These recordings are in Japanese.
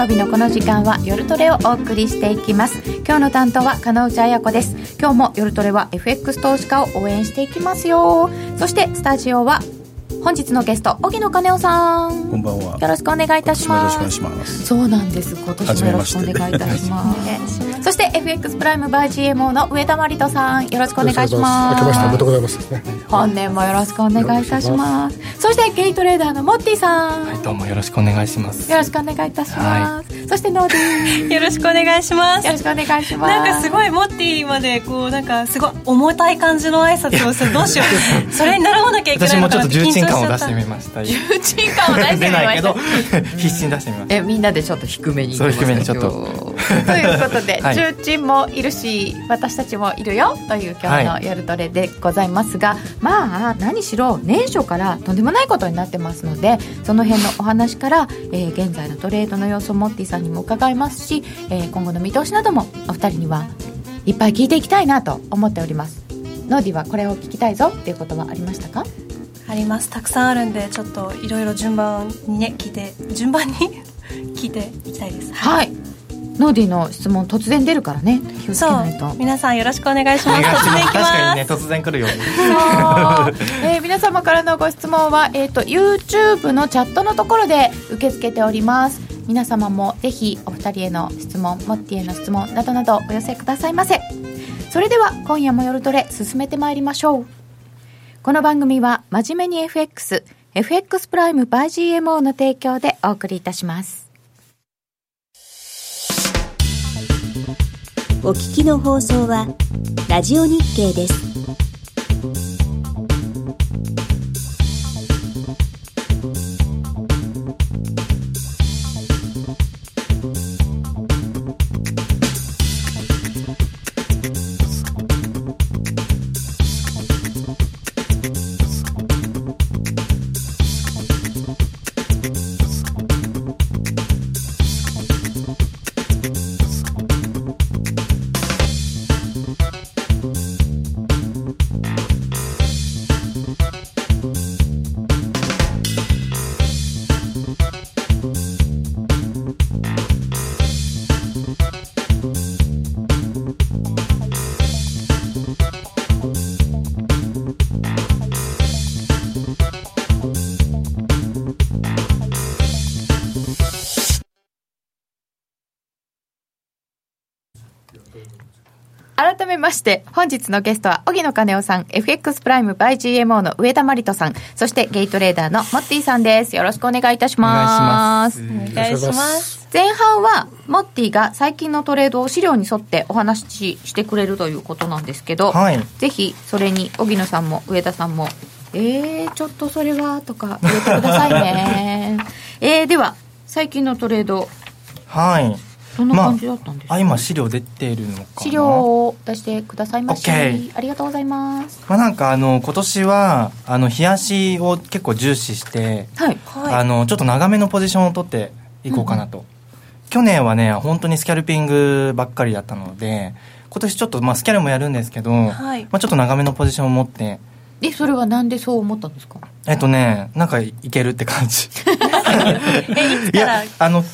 曜日のこの時間は夜トレをお送りしていきます。今日の担当は金内彩子です。今日も夜トレは FX 投資家を応援していきますよ。そしてスタジオは本日のゲスト荻野金夫さん。こんばんは。よろしくお願いいたします。よろしくお願いします。そうなんです。今年もよろしくお願いいたします そして FX プライムバイ GMO の上田真理人さんよろしくお願いします。明けましておめでとうございます、ね、本年もよろしくお願いいたします。そしてゲイトレーダーのモッティさん、はい、どうもよろしくお願いします。よろしくお願いいたします、はい、そしてノーディー よろしくお願いします。よろしくお願いします。なんかすごいモッティまでこうなんかすごい重たい感じの挨拶をする。どうしよう。それに習わなきゃいけない私もちょっと重鎮感を出してみました。重鎮感を出してみました。必死に出してみました。えみんなでちょっと低めにそう低めにちょっと。ということで、はい、重鎮もいるし私たちもいるよという今日の夜トレでございますが、はい、まあ何しろ年初からとんでもないことになってますのでその辺のお話から、えー、現在のトレードの様子をモッティさんにも伺いますし、えー、今後の見通しなどもお二人にはいっぱい聞いていきたいなと思っております。ノーディはこれを聞きたいぞっていうことはありましたか？あります。たくさんあるんでちょっといろいろ順番にね聞いて順番に 聞いていきたいです。はいノーディの質問突然出るからね。気をつけないと。皆さんよろしくお願いします。突然確かにね突然来るよ。えー、皆様からのご質問は、えーと、と YouTube のチャットのところで受け付けております。皆様もぜひお二人への質問モッティへの質問などなどお寄せくださいませ。それでは今夜も夜トレ進めてまいりましょう。この番組は真面目に FX、FX プライム by GMO の提供でお送りいたします。お聞きの放送はラジオ日経です。まして、本日のゲストは、荻野金夫さん、FX プライム by GMO の上田真理人さん、そしてゲイトレーダーのモッティさんです。よろしくお願いいたします。お願いします。前半は、モッティが最近のトレードを資料に沿ってお話ししてくれるということなんですけど、はい、ぜひそれに荻野さんも上田さんも、えー、ちょっとそれは、とか言ってくださいね。えー、では、最近のトレード。はい。どんな感じだったんですか、まあ、今資料出ているのか資料を出してくださいましてありがとうございます。まあなんかあの今年はあの冷やしを結構重視して、はい、あのちょっと長めのポジションを取っていこうかなと、うん、去年はね本当にスキャルピングばっかりだったので今年ちょっとまあスキャルもやるんですけど、はい、まあちょっと長めのポジションを持って。えそれはなんでそう思ったんですか？えっとねなんかいけるって感じ。えいつから？あの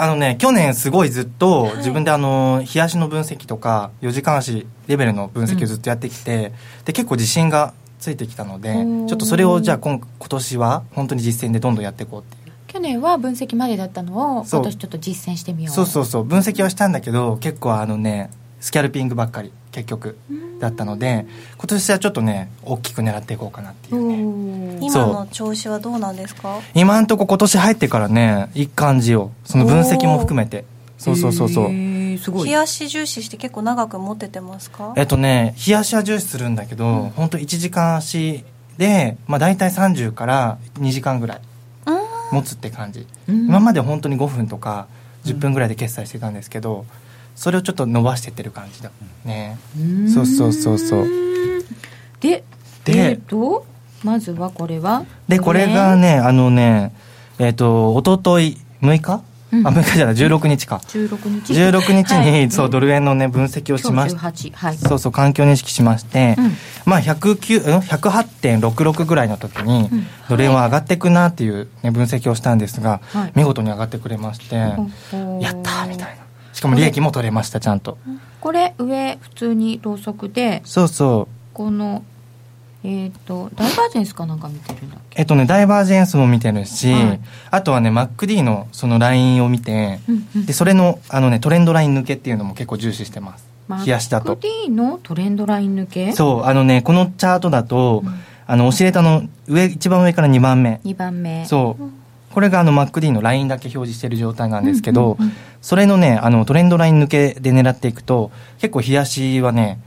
あのね、去年すごいずっと自分であの、冷やしの分析とか、4時間足レベルの分析をずっとやってきて、うん、で、結構自信がついてきたので、ちょっとそれをじゃあ今今年は本当に実践でどんどんやっていこうっていう。去年は分析までだったのを今年ちょっと実践してみよう。そうそうそう。分析はしたんだけど結構あのねスキャルピングばっかり結局だったので今年はちょっとね大きく狙っていこうかなっていうね。今の調子はどうなんですか？今んとこ今年入ってからねいい感じよその分析も含めて。そうそうそうそう。すごい。冷やし重視して結構長く持っててますか？えっとね冷やしは重視するんだけど、うん、本当1時間足で、まあ、大体30から2時間ぐらい持つって感じ、今まで本当に5分とか10分ぐらいで決済してたんですけど、うんそれをちょっと伸ばしてってる感じだ。ね。そうそうそうそう。でで、えー、とまずはこれは？でこれがねあのねえっ、ー、とおととい6日うん。あ6日じゃない16日か。16日16日に、はい。そうドル円のね分析をしまし今日18はい。そうそう環境認識しまして、うん。まあ109うん108.66ぐらいの時に、ん。ドル円は上がっていくなっていう、ね、分析をしたんですが、はい。見事に上がってくれまして、やったーみたいなしかも利益も取れましたちゃんと。これ上普通にローソクで。そうそう。このえっ、とダイバージェンスかなんか見てるんだっけ？えっとねダイバージェンスも見てるし、はい。あとはね MacD のそのラインを見て、うんうん。でそれのあのねトレンドライン抜けっていうのも結構重視してます。冷やしだと。MacD のトレンドライン抜け？そう。あのねこのチャートだと、あのオシレーターの上一番上から2番目。2番目。そうこれがあの MacD のラインだけ表示してる状態なんですけど、うんうんうん。それのねあのトレンドライン抜けで狙っていくと結構冷やしはね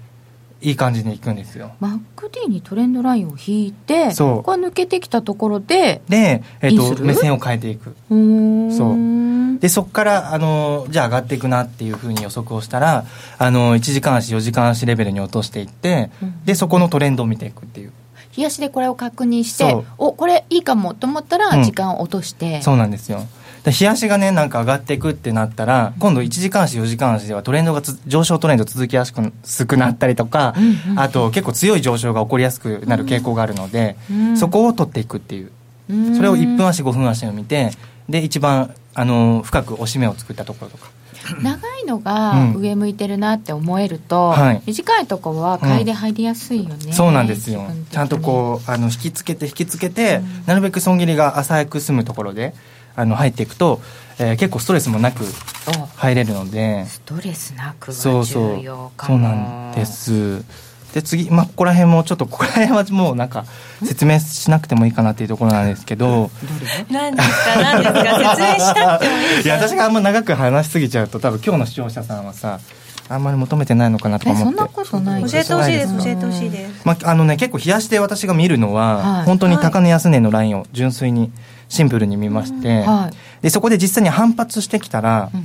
いい感じでいくんですよ。MacD にトレンドラインを引いてそう。これ抜けてきたところでで、えっいいする？と目線を変えていく。そう。でそこからあのじゃあ上がっていくなっていうふうに予測をしたらあの1時間足4時間足レベルに落としていって、うん。でそこのトレンドを見ていくっていう冷やしでこれを確認しておこれいいかもと思ったうん。ら時間を落として、そうなんですよ。で冷やしがねなんか上がっていくってなったら今度1時間足4時間足ではトレンドがつ上昇トレンド続きやすく薄くなったりとか、うんうんあと結構強い上昇が起こりやすくなる傾向があるので、うんそこを取っていくっていう。うん。それを1分足5分足を見てで一番あの深く押し目を作ったところとか。長いのがうん。上向いてるなって思えると、はい。短いとこは買いで入りやすいよね、そうなんですよ。ちゃんとこうあの引きつけて引きつけて、なるべく損切りが浅く済むところであの入っていくと、えー結構ストレスもなくお。入れるので。ストレスなくがそうそう。重要かそうもなんですで次、まあ、ここら辺もちょっとここら辺はもうなんか説明しなくてもいいかなっていうところなんですけど。何ですか？何ですか？説明したくてもいいや私があんま長く話しすぎちゃうと多分今日の視聴者さんはさあんまり求めてないのかなとか思って。えそんなことない。教えてほしいですうん教えてほしいです。まあ、あのね結構冷やして私が見るのは、はい。本当に高値安値のラインを純粋にシンプルに見まして、はい。でそこで実際に反発してきたら、うん。あ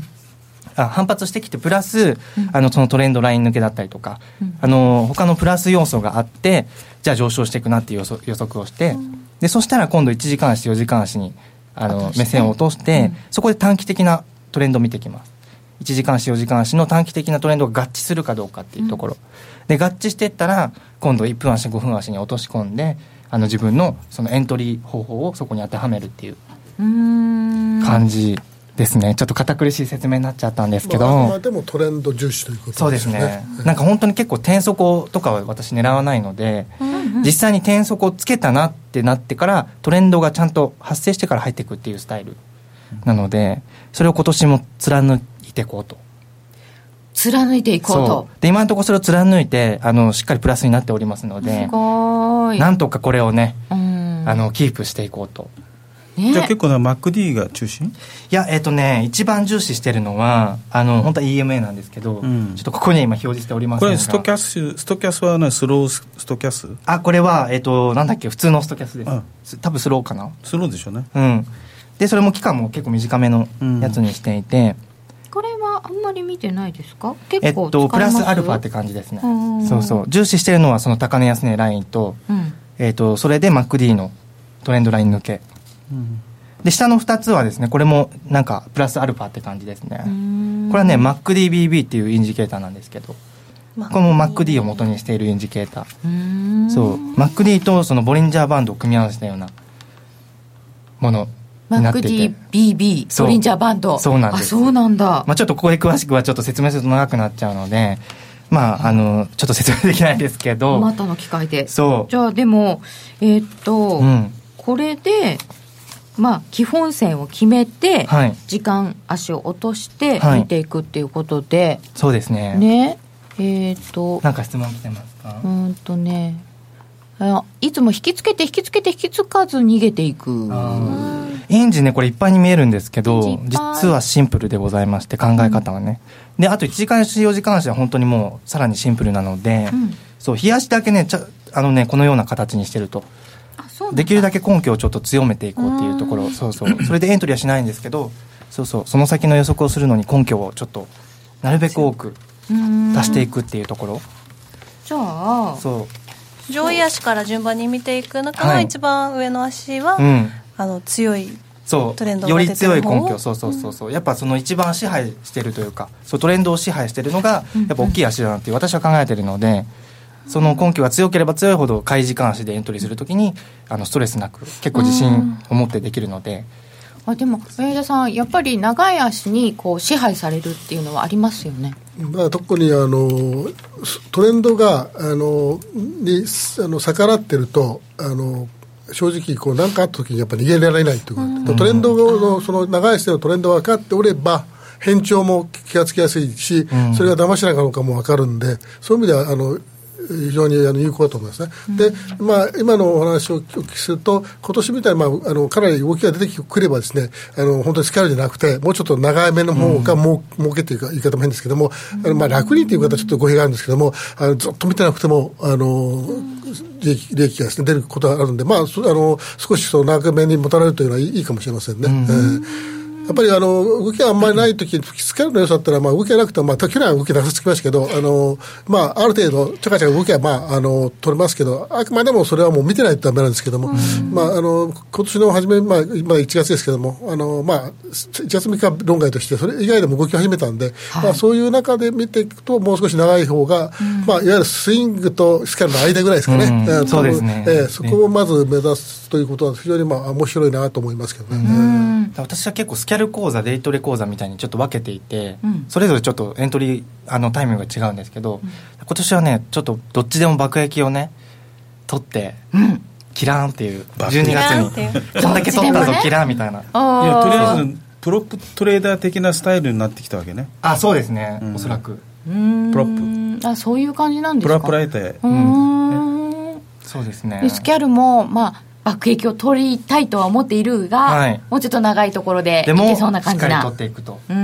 反発してきてプラス、うん。あのそのトレンドライン抜けだったりとか、うん。あの他のプラス要素があってじゃあ上昇していくなっていう予測をして、でそしたら今度1時間足4時間足にあの目線を落として、うん。そこで短期的なトレンドを見てきます。1時間足4時間足の短期的なトレンドが合致するかどうかっていうところ、で合致していったら今度1分足5分足に落とし込んであの自分のそのエントリー方法をそこに当てはめるっていう感じですね、ちょっと堅苦しい説明になっちゃったんですけど、まあ、までもトレンド重視ということそうですね。なんか本当に結構転底とかは私狙わないので、実際に転底をつけたなってなってからトレンドがちゃんと発生してから入っていくっていうスタイルなのでそれを今年も貫いていこうと。貫いていこうと。で今のところそれを貫いてあのしっかりプラスになっておりますのですごーい。なんとかこれをねうん。あのキープしていこうとね。じゃあ結構な MacD が中心？いやえっ、とね一番重視してるのはあの本当は EMA なんですけど、うん。ちょっとここには今表示しておりませんが。これストキャスストキャスはねスロースストキャス？あこれはえっ、となんだっけ？普通のストキャスです、うん。す多分スローかな？スローでしょうね。うん。でそれも期間も結構短めのやつにしていて、これはあんまり見てないですか？結えっ構とプラスアルファって感じですね。うん。そうそう。重視してるのはその高値安値ラインと,、うん。えっとそれで MacD のトレンドライン抜け。うんで下の2つはですねこれもなんかプラスアルファって感じですね。これはね MacDBB っていうインジケーターなんですけど。これも MacD を元にしているインジケーター。そう。MacD とそのボリンジャーバンドを組み合わせたようなものになっていて MacDBB そう。ソリンジャーバンド。そうなんです。あそうなんだ、まあ、ちょっとここで詳しくはちょっと説明すると長くなっちゃうので。まああのちょっと説明できないですけど、またの機会で。そう。じゃあでもえーっと、うん。これでまあ基本線を決めて、はい。時間足を落としてはい。見ていくっていうことで、そうですね。ね。えーっとなんか質問来てますか、うーんとね。あいつも引きつけて引きつけて引きつかず逃げていく。エンジンねこれいっぱいに見えるんですけど実はシンプルでございまして考え方はね、であと1時間足4時間足は本当にもうさらにシンプルなので、うん。そう冷やしだけねちゃあのねこのような形にしてるとできるだけ根拠をちょっと強めていこうっていうところ。そうそう。それでエントリーはしないんですけどそうそう。その先の予測をするのに根拠をちょっとなるべく多く出していくっていうところ。じゃあそう。上位足から順番に見ていく中のはい。一番上の足は、うん。あの強いそう。トレンドより強い根拠。そうそうそうそう。やっぱその一番支配してるというかそうトレンドを支配してるのがやっぱ大きい足だなっていう私は考えてるのでその根拠が強ければ強いほど買い時間足でエントリーするときにあのストレスなく結構自信を持ってできるので。あでも上田さんやっぱり長い足にこう支配されるっていうのはありますよね。まあ、特にあのトレンドがあのにあの逆らってるとあの正直こう何かあった時にやっぱり逃げられないというか、トレンドのその長い視点のトレンドが分かっておれば変調も気がつきやすいし、それが騙しなのかも分かるんでそういう意味ではあの非常にあの有効だと思いますね。で、まあ、今のお話をお聞きすると、今年みたいに、まあ、あの、かなり動きが出てくればですね、あの、本当にスキャルじゃなくて、もうちょっと長めの方がもう、儲けっていうか、言い方も変ですけども、あのまあ、楽にという言い方はちょっと語弊があるんですけども、あのずっと見てなくても、あの、利益利益がですね、出ることがあるんで、まあ、そあの、少しその長めに持たれるというのはいいかもしれませんね。えーやっぱりあの動きがあんまりないときに、スキャルの良さってのは、まあ、動きがなくても、まあ、去年は動きなさつきましたけど、あのまあ、ある程度、ちゃかちゃか動きは、まあ、あの取れますけど、あくまでもそれはもう見てないとだめなんですけども、まあ、あの今年の初め、まあ、今1月ですけども、あのまあ、1月3日論外として、それ以外でも動き始めたんで、まあ、そういう中で見ていくと、もう少し長い方が、まあ、いわゆるスイングとスキャルの間ぐらいですかね、うそうですね。えーそこをまず目指すということは、非常に、まあ、面白いなと思いますけどね。私は結構スキャル講座デイトレ講座みたいにちょっと分けていて、それぞれちょっとエントリーあのタイミングが違うんですけど、今年はねちょっとどっちでも爆撃をね取って、キラーンっていう12キラーンっ月にこんだけ取ったぞ、キラーンみたいな。いいやとりあえずずプロップトレーダー的なスタイルになってきたわけね。あそうですね、うん。おそらく。プロッあそういう感じなんですか。プラプラえてうーん。そうですね。でスキャルも、まあ、爆撃を取りたいとは思っているが、はい。もうちょっと長いところででもいけそうなしっかり感じな取っていくと。で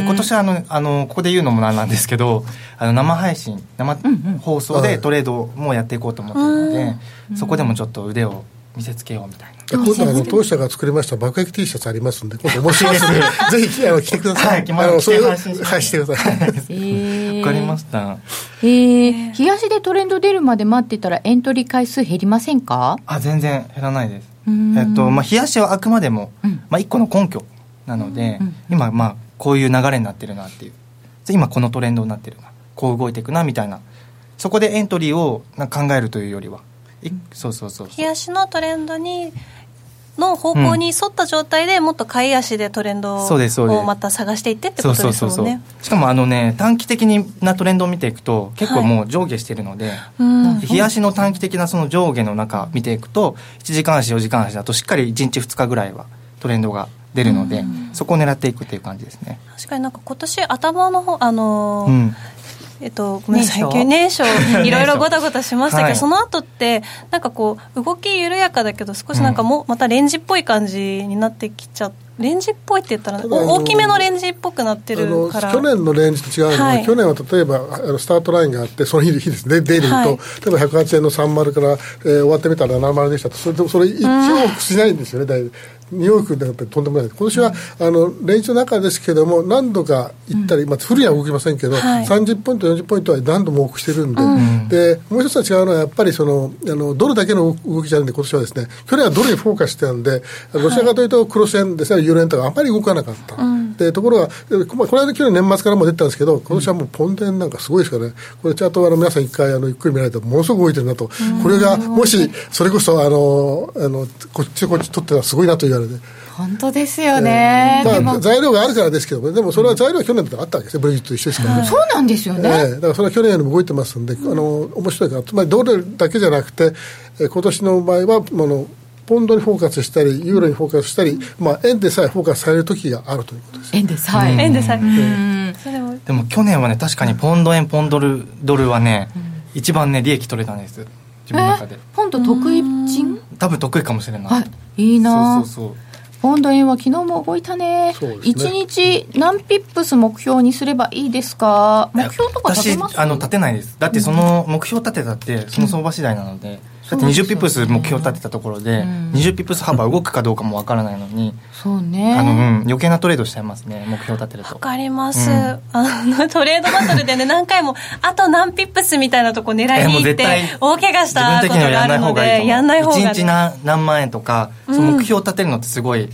今年はあのあのここで言うのもなんなんですけどあの生配信生放送はいでトレードもやっていこうと思ってるので、そこでもちょっと腕を見せつけようみたいな。で今度はあの当社が作りました爆撃 T シャツありますんで、今度面白いですね。ぜひあの着てください。はいあのそうはいしてください。えー。わかりました。えー、東でトレンド出るまで待ってたらエントリー回数減りませんか？あ全然減らないです。うん。えっとまあ冷やしはあくまでも、うん。まあ、一個の根拠なので、うん今まあこういう流れになってるなっていう。今このトレンドになってるな。こう動いていくなみたいな。そこでエントリーを考えるというよりは。いそうそうそうそう。冷やしのトレンドにの方向に沿った状態でもっと買い足でトレンドをまた探していってってそことうそうそうそうですもんねしかもあのね短期的なトレンドを見ていくと結構もう上下してるので、うん。冷やしの短期的なその上下の中見ていくと1時間足4時間足だとしっかり1日2日ぐらいはトレンドが出るので、そこを狙っていくっていう感じですね、確かになんか今年頭の方あのーうん、えっと、ごめんなさい。年初年初いろいろごたごたしましたけど、はい。その後ってなんかこう動き緩やかだけど少しなんかもうまたレンジっぽい感じになってきちゃレンジっぽいって言ったら大きめのレンジっぽくなってるから。去年のレンジと違うのは、はい。去年は例えばあのスタートラインがあってその日日ですねデイリーと、はい。例えば108円の30から、えー終わってみたら70でしたと。それでそれ一往復しないんですよね、だいぶ2往復でやっぱりとんでもない。今年は、あのレンジの中ですけども何度か行ったり、まあ、フルには動きませんけど、はい。30ポイント40ポイントは何度も往復してるんで,、でもう一つは違うのはやっぱりそのあのドルだけの動きじゃなくて今年はですね去年はドルにフォーカスしてたんでどちらかというとクロス円ですねユーロ円とかあんまり動かなかった、でところが、でまあ、この間、去年年末からも出てたんですけど、今年はもうポンデンなんかすごいですからね、これ、チャートはあの皆さん、一回あのゆっくり見られたら、ものすごく動いてるなと、これがもし、それこそあのあのこっちこっち取ってたらすごいなと言われて、本当ですよね、でも。まあ、材料があるからですけども、でもそれは材料は去年だってあったわけですね、ブレグジットと一緒ですから。ね。そうなんですよね、ええ。だからそれは去年よりも動いてますんで、あの面白いから、つまりドルだけじゃなくて、えー今年の場合は、あのポンドにフォーカスしたり、ユーロにフォーカスしたり、まあ、円でさえフォーカスされる時があるということです。円ですはい、円でさえ。でも去年はね確かにポンド円ポンドルドルはね、一番ね利益取れたんです自分の中で。えポンド得意賃多分得意かもしれない。はいいいな。そうそうそう。ポンド円は昨日も動いたね。そうですね。1日何ピップス目標にすればいいですか？目標とか立てます？私あの立てないです。だってその目標立てたってその相場次第なので、だって20ピップス目標立てたところで、うん。20ピップス幅動くかどうかもわからないのに、そうね。あのうん、余計なトレードしちゃいますね目標立てると。わかります、うん。あのトレードバトルでね 何回もあと何ピップスみたいなとこ狙いに行って大怪我したことがやんない方あるのがいいと思う。でやんない方が、ね、1日何何万円とか、その目標立てるのってすごい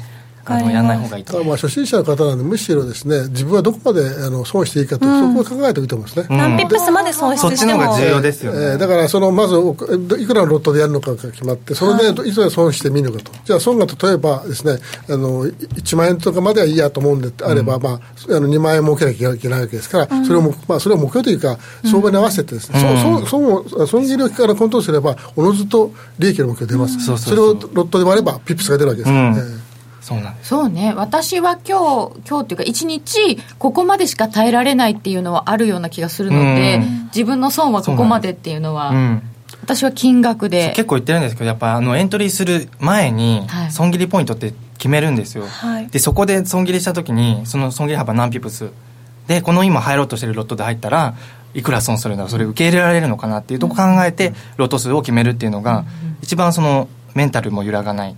あのやらない方がいいと。だからまあ初心者の方なんでむしろですね自分はどこまであの損していいかと、そこを考えておいてますね、うん。何ピップスまで損そっ失しても。ちの方が重要ですよね、えーだからそのまずおいくらのロットでやるのかが決まってそれでいつまで損してみるのかと。じゃあ損が例えばですねあのい1万円とかまではいいやと思うんであれば、まあ、あの2万円儲けなきゃいけないわけですから、それをも、まあ、それを目標というか相場に合わせてですね、そうそう損を損切りをからコントロールすればおのずと利益の目標出ます、そうそうそう。れをロットで割ればピップスが出るわけですから、うん。えーそうなんです。そうね。私は今日今日っていうか一日ここまでしか耐えられないっていうのはあるような気がするので、うん。自分の損はここまでっていうのは、うん。私は金額で。結構言ってるんですけどやっぱあのエントリーする前にはい。損切りポイントって決めるんですよ、はい。でそこで損切りした時にその損切り幅何ピプスでこの今入ろうとしてるロットで入ったらいくら損するんだろうそれ受け入れられるのかなっていうとこ考えてロット数を決めるっていうのが一番そのメンタルも揺らがない、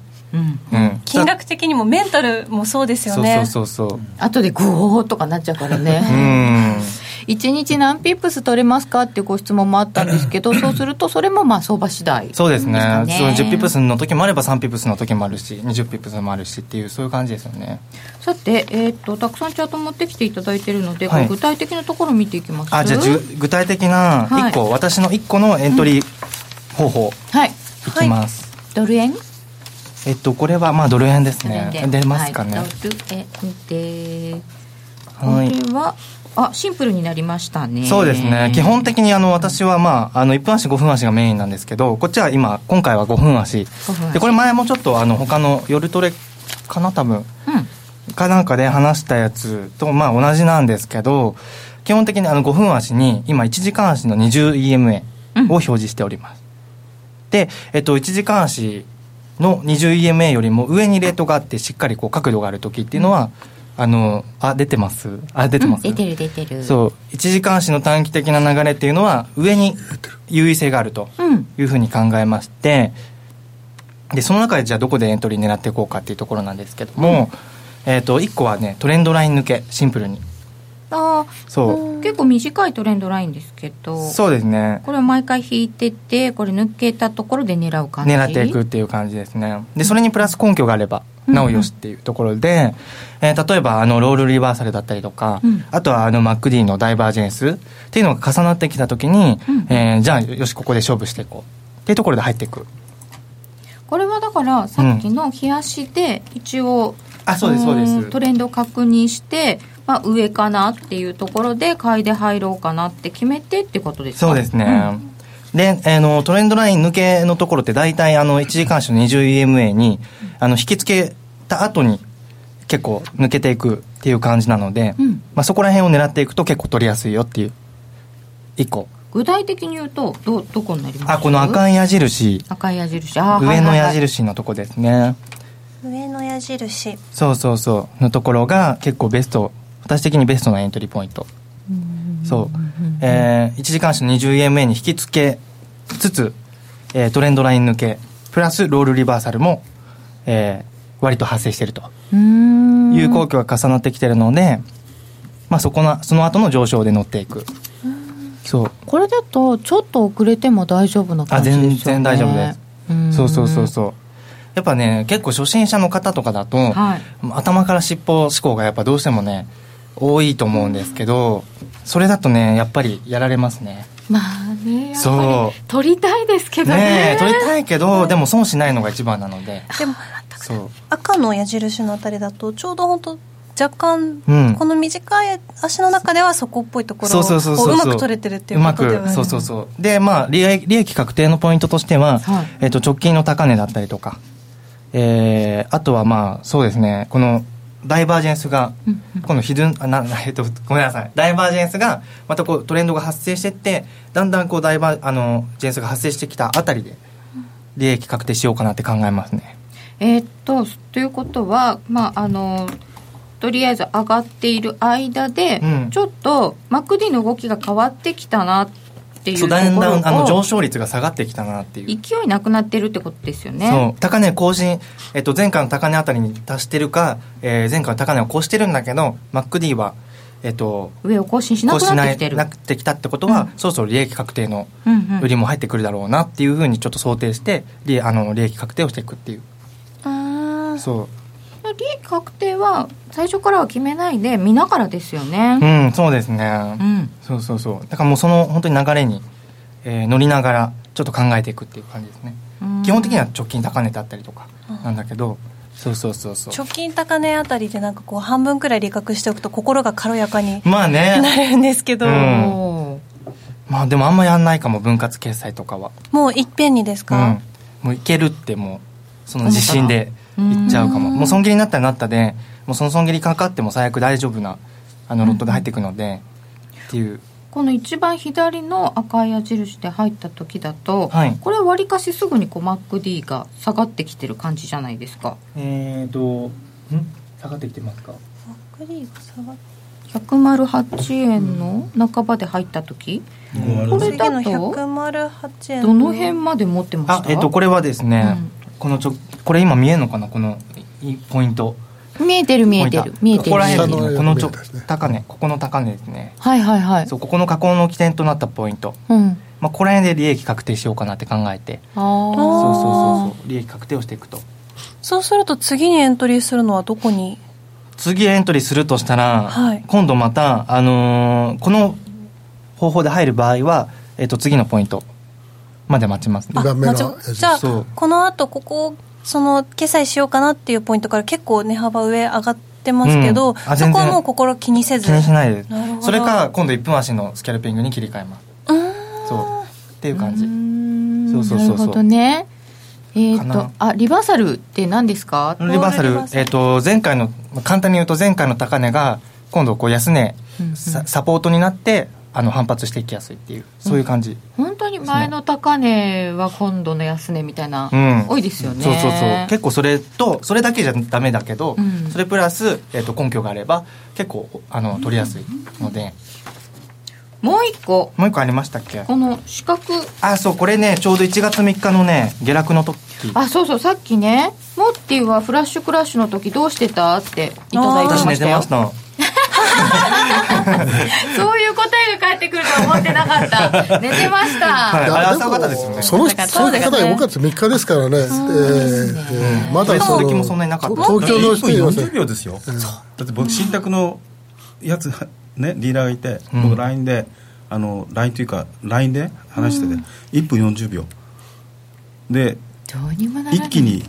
金額的にもメンタルもそうですよそうねそうそうそう。後でグオーとかなっちゃうからうねん。1日何ピップス取れますかっていうご質問もあったんですけどそうするとそれもまあ相場次第。そうですね。そう10ピップスの時もあれば3ピップスの時もあるし20ピップスもあるしっていうそういう感じですよね。さて、えー、とたくさんチャート持ってきていただいてるので、はい。具体的なところ見ていきます？あじゃあじゅ具体的なはい。1個、私の1個のエントリー方法はい。いきます、ドル円？えっとこれはまあドル円ですね。で。出ますかね。はい、ドル円でこはい。れはあシンプルになりましたね。そうですね。基本的にあの私はまああの1分足5分足がメインなんですけどこっちは今今回は5分足。5分足。でこれ前もちょっとあの他の夜トレかな多分。うん。かなんかで話したやつとまあ同じなんですけど基本的にあの5分足に今1時間足の 20EMA を表示しております、で、えっと、1時間足の 20EMA よりも上にレートがあってしっかりこう角度がある時っていうのは、あのあ出てます。あ出てます、うん。出てる出てる。そう。1時間足の短期的な流れっていうのは上に優位性があるとうん。いうふうに考えましてでその中でじゃあどこでエントリー狙っていこうかっていうところなんですけども、えー、と1個はねトレンドライン抜けシンプルにあそう。ー結構短いトレンドラインですけど。そうですね。これを毎回引いてってこれ抜けたところで狙う感じ？狙っていくっていう感じですね。でそれにプラス根拠があればなおよしっていうところで、えー例えばあのロールリバーサルだったりとか、うん。あとはあの MacD のダイバージェンスっていうのが重なってきた時に、うん。えーじゃあよしここで勝負していこうっていうところで入っていく。これはだからさっきの冷やしで一応、あそうですそうです。んトレンドを確認して、まあ、上かなっていうところで買いで入ろうかなって決めてってことですか？そうですね、で、あのトレンドライン抜けのところって大体あの1時間足の 20EMA にあの引き付けた後に結構抜けていくっていう感じなので、うん。まあ、そこら辺を狙っていくと結構取りやすいよっていう1個。具体的に言うとどどこになります？あこの赤い矢印。赤い矢印。あー上の矢印のとこですね。上の矢印。そうそうそう。のところが結構ベスト私的にベストなエントリーポイント。そう、えー、1時間足の 20EMA に引き付けつつ、えートレンドライン抜けプラスロールリバーサルも、えー割と発生していると。いう根拠が重なってきてるので、まあ、そこなその後の上昇で乗っていく。そう。これだとちょっと遅れても大丈夫なあ感じですよね。全然大丈夫です。うん。そうそうそうそう。やっぱね結構初心者の方とかだと、はい。頭から尻尾思考がやっぱどうしてもね多いと思うんですけどそれだとねやっぱりやられますね。まあねやっぱそうり取りたいですけどね。取りたいけどでも損しないのが一番なので。でもそう。赤の矢印のあたりだとちょうど本当若干、うん。この短い足の中ではそこっぽいところをそうそうそうそうう。まく取れてるっていうことでそうそうそう。でまあ利益利益確定のポイントとしては、はい。えっと直近の高値だったりとか。えーあとはまあそうですね。このダイバージェンスが、このヒドゥンあな、えっと、ごめんなさい。ダイバージェンスがまたこうトレンドが発生してってだんだんこうダイバーあのジェンスが発生してきたあたりで利益確定しようかなって考えますね。えーっとということはまああのとりあえず上がっている間で、うん。ちょっと MacD の動きが変わってきたなっていうそうだんだんあの上を昇率が下がってきたなっていう。勢いなくなってるってことですよね。高値更新、えっと、前回の高値あたりに達してるか、えー前回の高値を越してるんだけど MacD は、えっと、上を更新しなくなってきてる。なってきたってことは、うん。そろそろ利益確定の売りも入ってくるだろうなっていうふうにちょっと想定して利あの利益確定をしていくっていう。うー。んそう利益確定は最初からは決めないで見ながらですよね。うんそうですね、うん。そうそうそう。だからもうその本当に流れに、えー乗りながらちょっと考えていくっていう感じですね。基本的には直近高値だったりとかなんだけど、そうそうそうそう。直近高値あたりでなんかこう半分くらい利確しておくと心が軽やかにまあね。なるんですけど、まあでもあんまやんないかも分割決済とかは。もういっぺんにですか、うん、もういけるってもうその自信でいっちゃうかも。もう損切りになったらなったでもうその損切りかかっても最悪大丈夫なあのロットで入っていくので、っていう。この一番左の赤い矢印で入った時だと、はい。これわりかしすぐにこう MacD が下がってきてる感じじゃないですか？えーとん？下がってきてますか？マックリーが下がっ108円の半ばで入った時、これ次のだと108円どの辺まで持ってました？あえっ、とこれはですね、このちょこれ今見えるのかな？このいポイント。見えてる見えてる。見えてる。こここのちょ高値ここの高値ですね。はいはいはい。そうここの加工の起点となったポイント、うん。まあ、ここら辺で利益確定しようかなって考えて。あそうそうそうそう。利益確定をしていくと。そうすると次にエントリーするのはどこに？次エントリーするとしたら、はい。今度また、あのーこの方法で入る場合は、えっと次のポイントまで待ちますね。じゃあそう。この後ここその決済しようかなっていうポイントから結構値幅上上がってますけど、うん。そこはもう心気にせず。気にしないです。なるほど。それか今度1分足のスキャルピングに切り替えます。うーん。そう。っていう感じ。ん。そうそうそうそう。なるほどね。えっ、とあリバーサルって何ですか？リバーサル。リバーサル。えっと前回のまあ簡単に言うと前回の高値が今度こう安値、うんうん。ササポートになってあの反発していきやすいっていうそういう感じ、本当に前の高値は今度の安値みたいな、うん。多いですよね。そうそうそう。結構それとそれだけじゃダメだけど、うん。それプラス、えー、と根拠があれば結構あの取りやすいので、もう一個。もう一個ありましたっけ？この四角あそうこれねちょうど1月3日のね下落の時。あそうそうさっきねモッティはフラッシュクラッシュの時どうしてた？っていただいてま私寝してたよました そういう答えが返ってくるとは思ってなかった。寝てました、はい。い。やあれ朝方ですよね。そのだからその方そうですね。5月3日ですからね、えーえーまだその時もそんなになかった東京の1分人います40秒ですよ、だって僕信託のやつねリーダーがいて、うん僕 LINE であの LINE というか LINE で話してて、1分40秒で一気に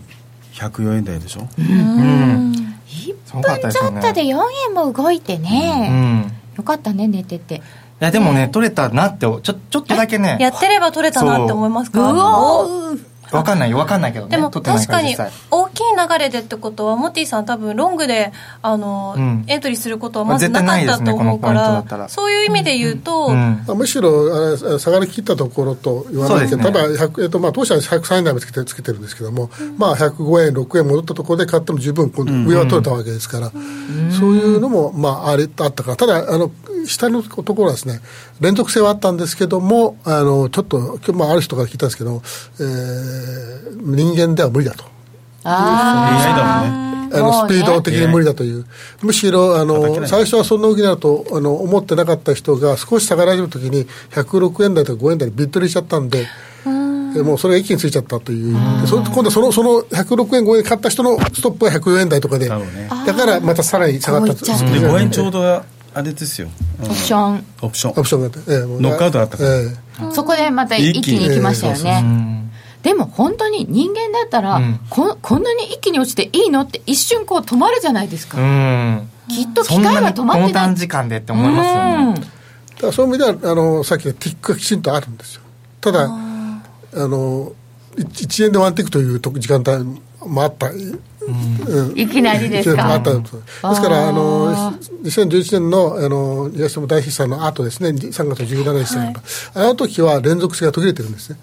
104円台でしょ、うん1すごかったですよね分ちょっとで4円も動いてうね、ん。よかったね寝てて。いやでもね取れたなってちょちょっとだけね。やってれば取れたなって思いますう。かおーわかんないよわかんないけどねでも確かに大きい流れでってことはモティさん多分ロングであの、うん。エントリーすることはまずなかったと思うからったら。そういう意味で言うと、うんまあむしろあれ下がりきったところと言わないけど、ね。ただ、100えっとまあ、当社は103円台もつけてつけてるんですけども、まあ、105円、6円戻ったところで買っても十分今度上は取れたわけですから、そういうのも、まあ、ありあったから、ただあの、下のところはですね、連続性はあったんですけども、あのちょっと、今日まあ、ある人から聞いたんですけど、えー人間では無理だと。あのスピード的に無理だという、むしろあの最初はそんな動きになるとあの思ってなかった人が少し下がり始めたときに106円台とか5円台にビットリしちゃったんで、えもうそれが一気についちゃったという、でそれ今度はそのその106円、5円で買った人のストップは104円台とかで、ね。だからまたさらに下がった。っちゃう。で5円ちょうどどあれですよ、うんオプション。オプション。オプションがあって、ええもうノックアウトがあったから。ええ。そこでまた一気に。行きましたよね、うんでも本当に人間だったら、うん。ここんなに一気に落ちていいのって一瞬こう止まるじゃないですか、うん。きっと機械は止まってない。短時間でって思いますよね。だからそういう意味ではあのさっきのティックがきちんとあるんですよ。ただあの1円でワンティックという時間帯もあった、うん。いきなりですか？あったんですですからあの2011年のあの東山大震災の後ですね。3月17日でしたけど、あの時は連続性が途切れてるんですね。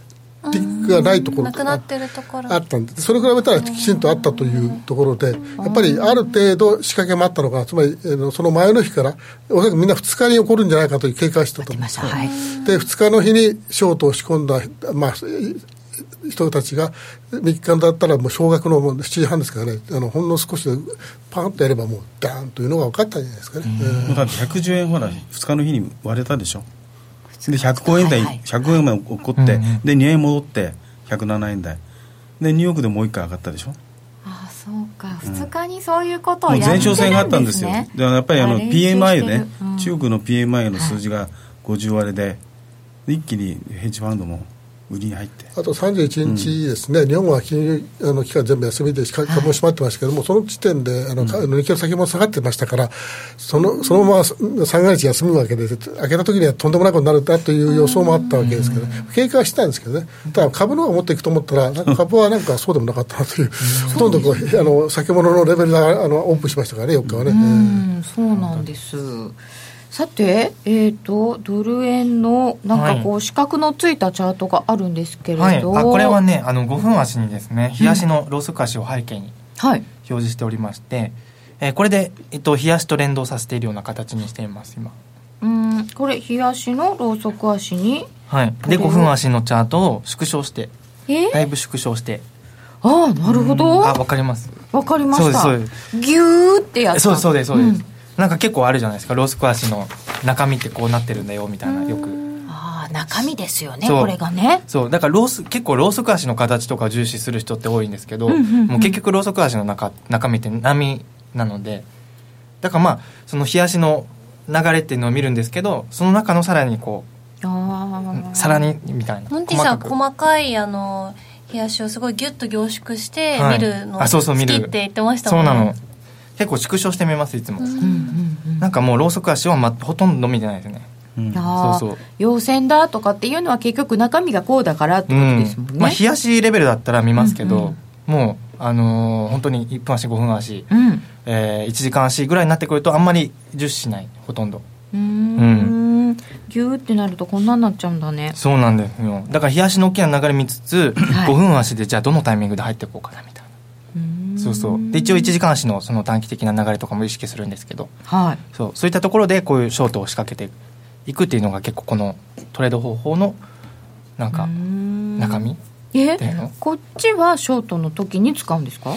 ティックがないところなくなってるところ。あったんでそれ比べたらきちんとあったというところでやっぱりある程度仕掛けもあったのかつまりその前の日からおそらくみんな2日に起こるんじゃないかという警戒してたと思うんですよ。はい。で2日の日にショートを仕込んだ、まあ、人たちが3日だったらもう少額のもう7時半ですからね。あのほんの少しでパンとやればもうダーンというのが分かったんじゃないですかね、うだって110円ほら2日の日に割れたでしょ。で105円台、はいはい。105円まで起こって、で2円戻って107円台。でニューヨークでもう一回上がったでしょ。ああそうか。2日にそういうことをやってるんです、ね、前哨戦があったんですよ。だからやっぱりあの PMI ね、うん。中国の PMI の数字が50割れで、一気にヘッジファンドも売りに入って。あと31日ですね、日本は金融あの期間全部休みで、株も閉まってましたけども、その時点で、あの、か日経の先も下がってましたから、そのそのまま三が日休むわけで、開けた時にはとんでもないことになるんだという予想もあったわけですけど、警戒はしてたんですけどね、ただ株の方が持っていくと思ったら、なん。か株はなんかそうでもなかったなという、ほとんどこうあの先物のレベルがあのオープンしましたからね、4日はね。うん。そうなんですさて、えー、とドル円のなんかこう四角のついたチャートがあるんですけれど、はい、あこれはねあの5分足にですね冷やしのローソク足を背景にはい。表示しておりまして、えーこれで、えっと、冷やしと連動させているような形にしています今。うんこれ冷やしのローソク足に。はい。で5分足のチャートを縮小してえ？だいぶ縮小して。ああなるほど。あわかります。わかりました。そうですギューってやった。そうですそうですそうです、んなんか結構あるじゃないですか。ロースク足の中身ってこうなってるんだよみたいなよく。ああ中身ですよねこれがね。そう。だからロース結構ローソク足の形とかを重視する人って多いんですけど、うんうんうん。もう結局ローソク足の中中身って波なので。だからまあその冷やしの流れっていうのを見るんですけどその中のさらにこああうさらにみたいな。モンティさん細かいあの冷やしをすごいギュッと凝縮してはい。見るのあそうそう見る。好きって言ってましたもんね。そうなの結構縮小してみますいつも、うん。うんうんなんかもうローソク足は、ま、ほとんど見てないですね。うん。ああそうそう。陽線だとかっていうのは結局中身がこうだからってことですもんね、まあ、冷やしレベルだったら見ますけど、うんうんもう、あのー本当に1分足5分足、うん。えー1時間足ぐらいになってくるとあんまり重視しないほとんど。うーん。ギューってなるとこんなになっちゃうんだね。そうなんですよ。だから冷やしの大きな流れ見つつ、はい。5分足でじゃあどのタイミングで入っていこうかなみたいなそうそう。で一応1時間足のその短期的な流れとかも意識するんですけど。はい。そう。そういったところでこういうショートを仕掛けていくっていうのが結構このトレード方法のなんか中身え？っていうの？こっちはショートの時に使うんですか？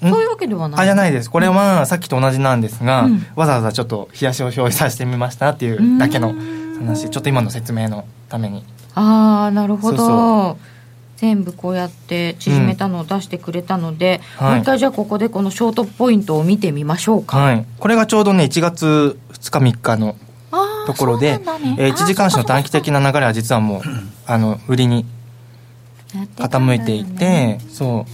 そういうわけではない。あじゃないです。これはさっきと同じなんですが、うん。わざわざちょっと冷やしを表示させてみましたっていうだけの話。ちょっと今の説明のために。ああなるほど。そうそ全部こうやって縮めたのを出してくれたので、はい。もう一回じゃあここでこのショートポイントを見てみましょうか、はい。これがちょうどね1月2日3日のところで、ね。えー1時間足の短期的な流れは実はもうあの売りに傾いていて、そ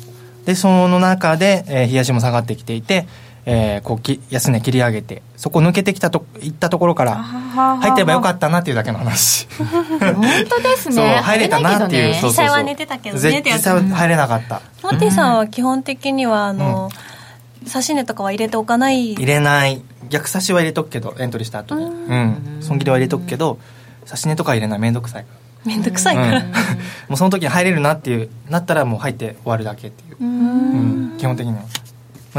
う。でその中で、えー、冷やしも下がってきていて、えーこうき安値切り上げてそこ抜けてきたといったところから入ってればよかったなっていうだけの話。本当ですね。入れたなっていうそうそうそう。実際は寝てたけどね実際は入れなかった。モンティさんは基本的にはあの、指し値とかは入れておかない？入れない。逆差しは入れとくけどエントリーした後にうん。損切りは入れとくけど差し値とか入れないめんどくさいかめんどくさいら、から、うん、もうその時に入れるなっていうなったらもう入って終わるだけっていう、うん、基本的には。まあ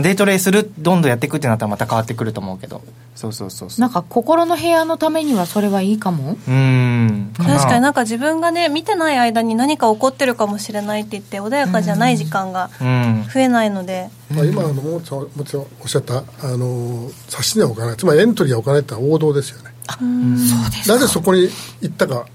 デイトレするどんどんやっていくってなったらまた変わってくると思うけど。そうそうそうそう。なんか心の部屋のためにはそれはいいかも。うーん確かになんか自分がね見てない間に何か起こってるかもしれないって言って穏やかじゃない時間がうん。増えないので、まあ、今あのもちろんもちろんおっしゃったあの差し値は置かない。つまりエントリーは置かないってのは王道ですよね。そうですなぜそこに行ったか。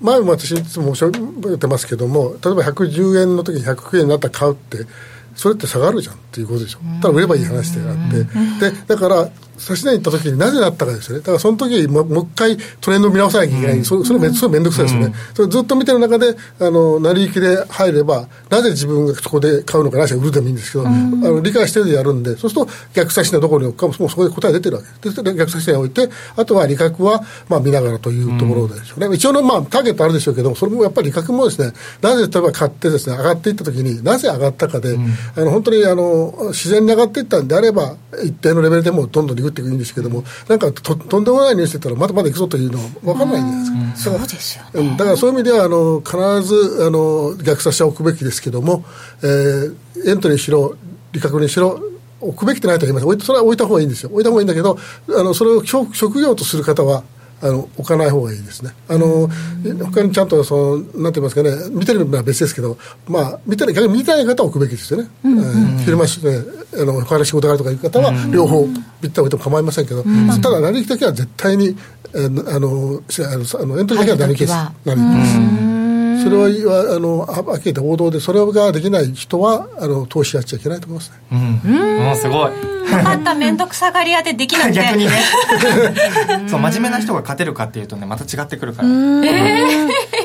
前も私いつも申し上げてますけども例えば110円の時に109円になったら買うってそれって下がるじゃんっていうことでしょ。ただ売ればいい話であって。でだから差し値に行った時になぜなったかですよね。だからその時にももう一回トレンドを見直さなきゃいけない、そそれめそれめんどくさいですよね、それずっと見てる中であの成り行きで入ればなぜ自分がそこで買うのかなしは売るでもいいんですけど、あの理解してでやるんでそうすると逆差し値どこに置くかももうそこで答え出てるわけ。ですで逆差し値に置いてあとは利確はまあ見ながらというところでしょうね、一応のまあターゲットあるでしょうけどそれもやっぱり利確もですねなぜ例えば買ってですね上がっていった時になぜ上がったかで、あの本当にあの自然に上がっていったんであれば一定のレベルでもどんどんリグっていくんですけどもなんかととんでもないニュースしてたらまだまだいくぞというのは分からないじゃないですか、そうですよ、うん、だからそういう意味ではあの必ずあの逆差しは置くべきですけども、えーエントリーしろ利確にしろ置くべきってないとは言いません。それは置いた方がいいんですよ。置いた方がいいんだけどあのそれを職職業とする方はあの置かない方がいいですね。あの他にちゃんとそのなんて言いますかね見てるのは別ですけど、まあ見てない逆に見てない方は置くべきですよね。えー昼間して、あの他の仕事があるとかいう方は両方ビッタ置いても構いませんけど、ただ成り行きだけは絶対に、えーあのしあのあのエントリーだけは成り行きです。成り行きです。それはあのあ明けた報道でそれができない人はあの投資やっちゃいけないと思いますね。うん。もうすごい。分かった面倒くさがり屋でできなくて。逆にね。そう真面目な人が勝てるかっていうとねまた違ってくるから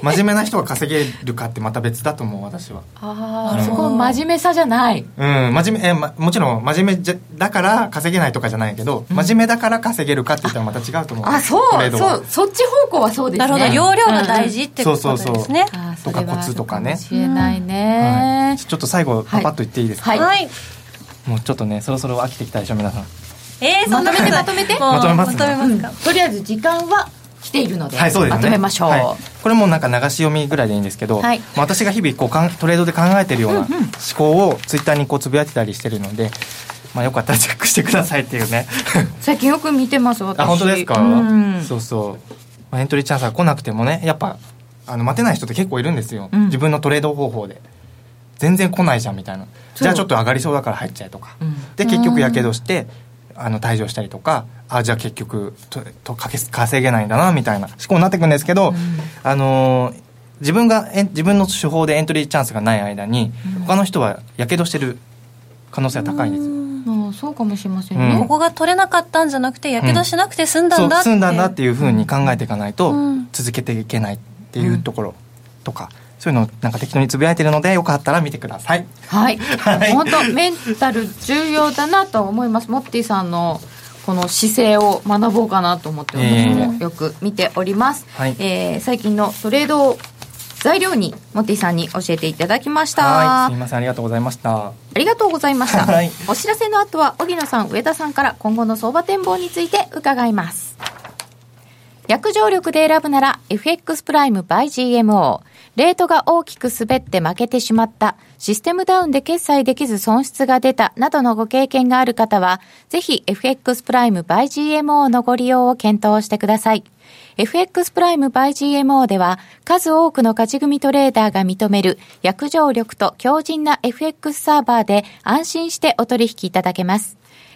真面目な人が稼げるかってまた別だと思う私は。ああそこ真面目さじゃない。うん真面目え、ま、もちろん真面目じゃだから稼げないとかじゃないけど、真面目だから稼げるかって言ったらまた違うと思う。あそうそうそっち方向はそうですね。なるほど。容量が大事ってことそうそうそう。ですねあーそれはとかコツとかね。しれない。はねい、ちょっと最後パパッと言っていいですか、はい。はい。もうちょっとねそろそろ飽きてきたでしょ皆さん。えー、そんなまとめてまとめて？もうまとめますね。まとめますか、とりあえず時間は来ているので,、はいそうですね。まとめましょう、はいこれもなんか流し読みぐらいでいいんですけど、はい。まあ私が日々こうかんトレードで考えてるような思考をツイッターにこうつぶやいてたりしてるので、まあ、よかったらチェックしてくださいっていうね。最近よく見てます私。あ本当ですか、うん。そうそう、まあ、エントリーチャンスが来なくてもねやっぱあの待てない人って結構いるんですよ、うん。自分のトレード方法で。全然来ないじゃんみたいな。じゃあちょっと上がりそうだから入っちゃえとか、うん。で結局やけどしてあの退場したりとかあじゃあ結局ととかけ稼げないんだなみたいな思考になっていくんですけど、あのー自分がえん自分の手法でエントリーチャンスがない間に、他の人はやけどしてる可能性は高いんですよ、ああそうかもしれません。うん。ね、ここが取れなかったんじゃなくてやけどしなくて済んだんだって、済んだんだっていうふうに考えていかないとうん。続けていけないっていうところとか、そういうのをなんか適当につぶやいてるのでよかったら見てください。はい、はい。本当メンタル重要だなと思います。モッティさんのこの姿勢を学ぼうかなと思ってええ。私もよく見ております、はい。えー最近のトレード材料にモッティさんに教えていただきました。はい。すみません。ありがとうございました。ありがとうございました、はい。お知らせの後は荻野さん上田さんから今後の相場展望について伺います。約定力で選ぶなら FX プライム by GMO レートが大きく滑って負けてしまった。システムダウンで決済できず損失が出た。などのご経験がある方はぜひ FX プライム by GMO のご利用を検討してください。FX プライム by GMO では数多くの勝ち組トレーダーが認める約定力と強靭な FX サーバーで安心してお取引いただけます。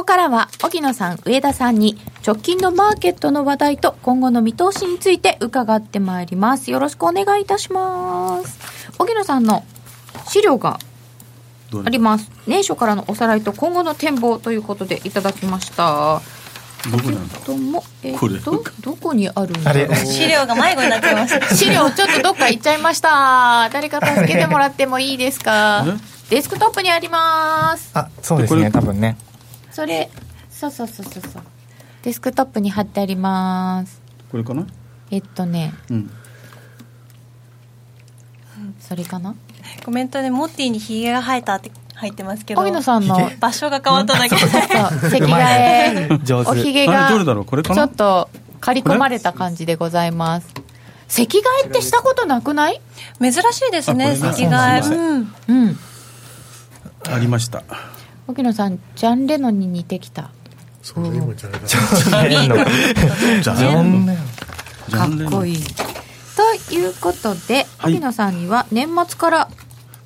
ここからは、荻野さん、上田さんに、直近のマーケットの話題と今後の見通しについて伺ってまいります。よろしくお願いいたします。荻野さんの資料があります。年初からのおさらいと今後の展望ということでいただきました。どこなんだどうも、えっこれと、どこにあるんだろう資料が迷子になっちゃいました資料ちょっとどっか行っちゃいました。誰か助けてもらってもいいですか？デスクトップにあります。あそうですね多分ねそれ、そうそうそうそうそう。デスクトップに貼ってあります。これかな？えっとね、うん。それかな？コメントでモッティにヒゲが生えたって入ってますけど荻野さんの、場所が変わっただけで。席替え、おひげあが、ちょっと刈り込まれた感じでございます。席替えってしたことなくない？珍しいですね席替え。うん。うん。ありました沖野さんジャン・レノンに似てきた。そうね今じゃあれだじゃジョンレノン。かっこいい。ということで、はい。沖野さんには年末から。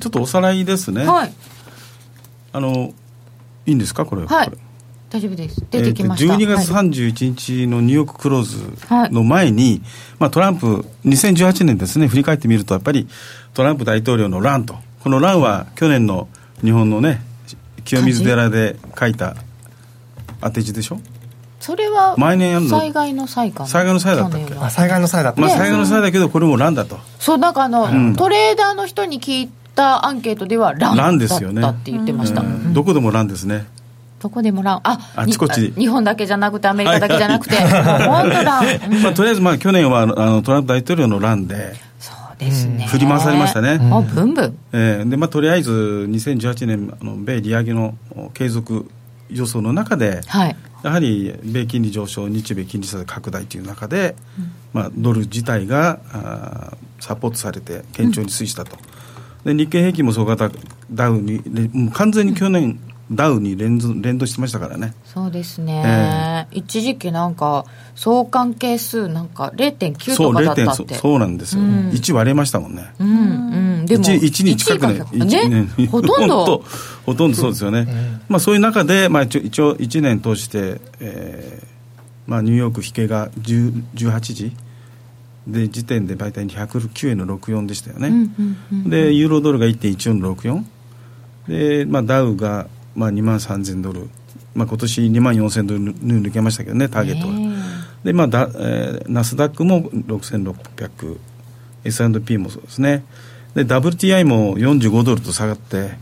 ちょっとおさらいですね、はい。あのいいんですか？これは。い。大丈夫です。出てきました、えーと12月はい。31日のニューヨーククローズの前に、まあ、トランプ、2018年ですね、振り返ってみると、やっぱりトランプ大統領の乱と、この乱は去年の日本のね、清水寺で書いた当て字でしょ、それは毎年やるの？災害の際かな？災害の際だったっけ？あ災害の際だった。まあ、ね。災害の際だけど、これも乱だと、そうなんかあの、ん。トレーダーの人に聞いたアンケートでは乱乱でだっすよねたって言ってました、うん。どこでも乱ですね。どこでも乱。ああちこちに。日本だけじゃなくてアメリカだけじゃなくて、本当乱、う んまあ、とりあえず、まあ、去年はあのトランプ大統領の乱で、ですね、振り回されましたね。あブンブン。えーでまあ、とりあえず2018年あの米利上げのお継続予想の中で、はい。やはり米金利上昇、日米金利差拡大という中で、まあ、ドル自体があーサポートされて、堅調に推移したと、で日経平均もそう型ダウに、れもう完全に去年、ダウに連動連動してましたからね、そうですね、一時期なんか相関係数なんか0.9そうとかだった0.9って。そそうなんですよ、うん。1割れましたもんね。うんうん。でも 1, 1に近くねね。一 ほとんど。ほとんどそうですよね、まあ、そういう中で、まあ、一応一応1年通して、えーまあ、ニューヨーク引けが10 18時。で時点で大体109円の64でしたよね、うんうんうんでユーロドルが1.14の64で、まあ、ダウが、まあ、2万3000ドル、まあ、今年2万4000ドル抜けましたけどねターゲットは、ねでまあだえーナスダックも6600 S&P もそうですね。で WTI も45ドルと下がって、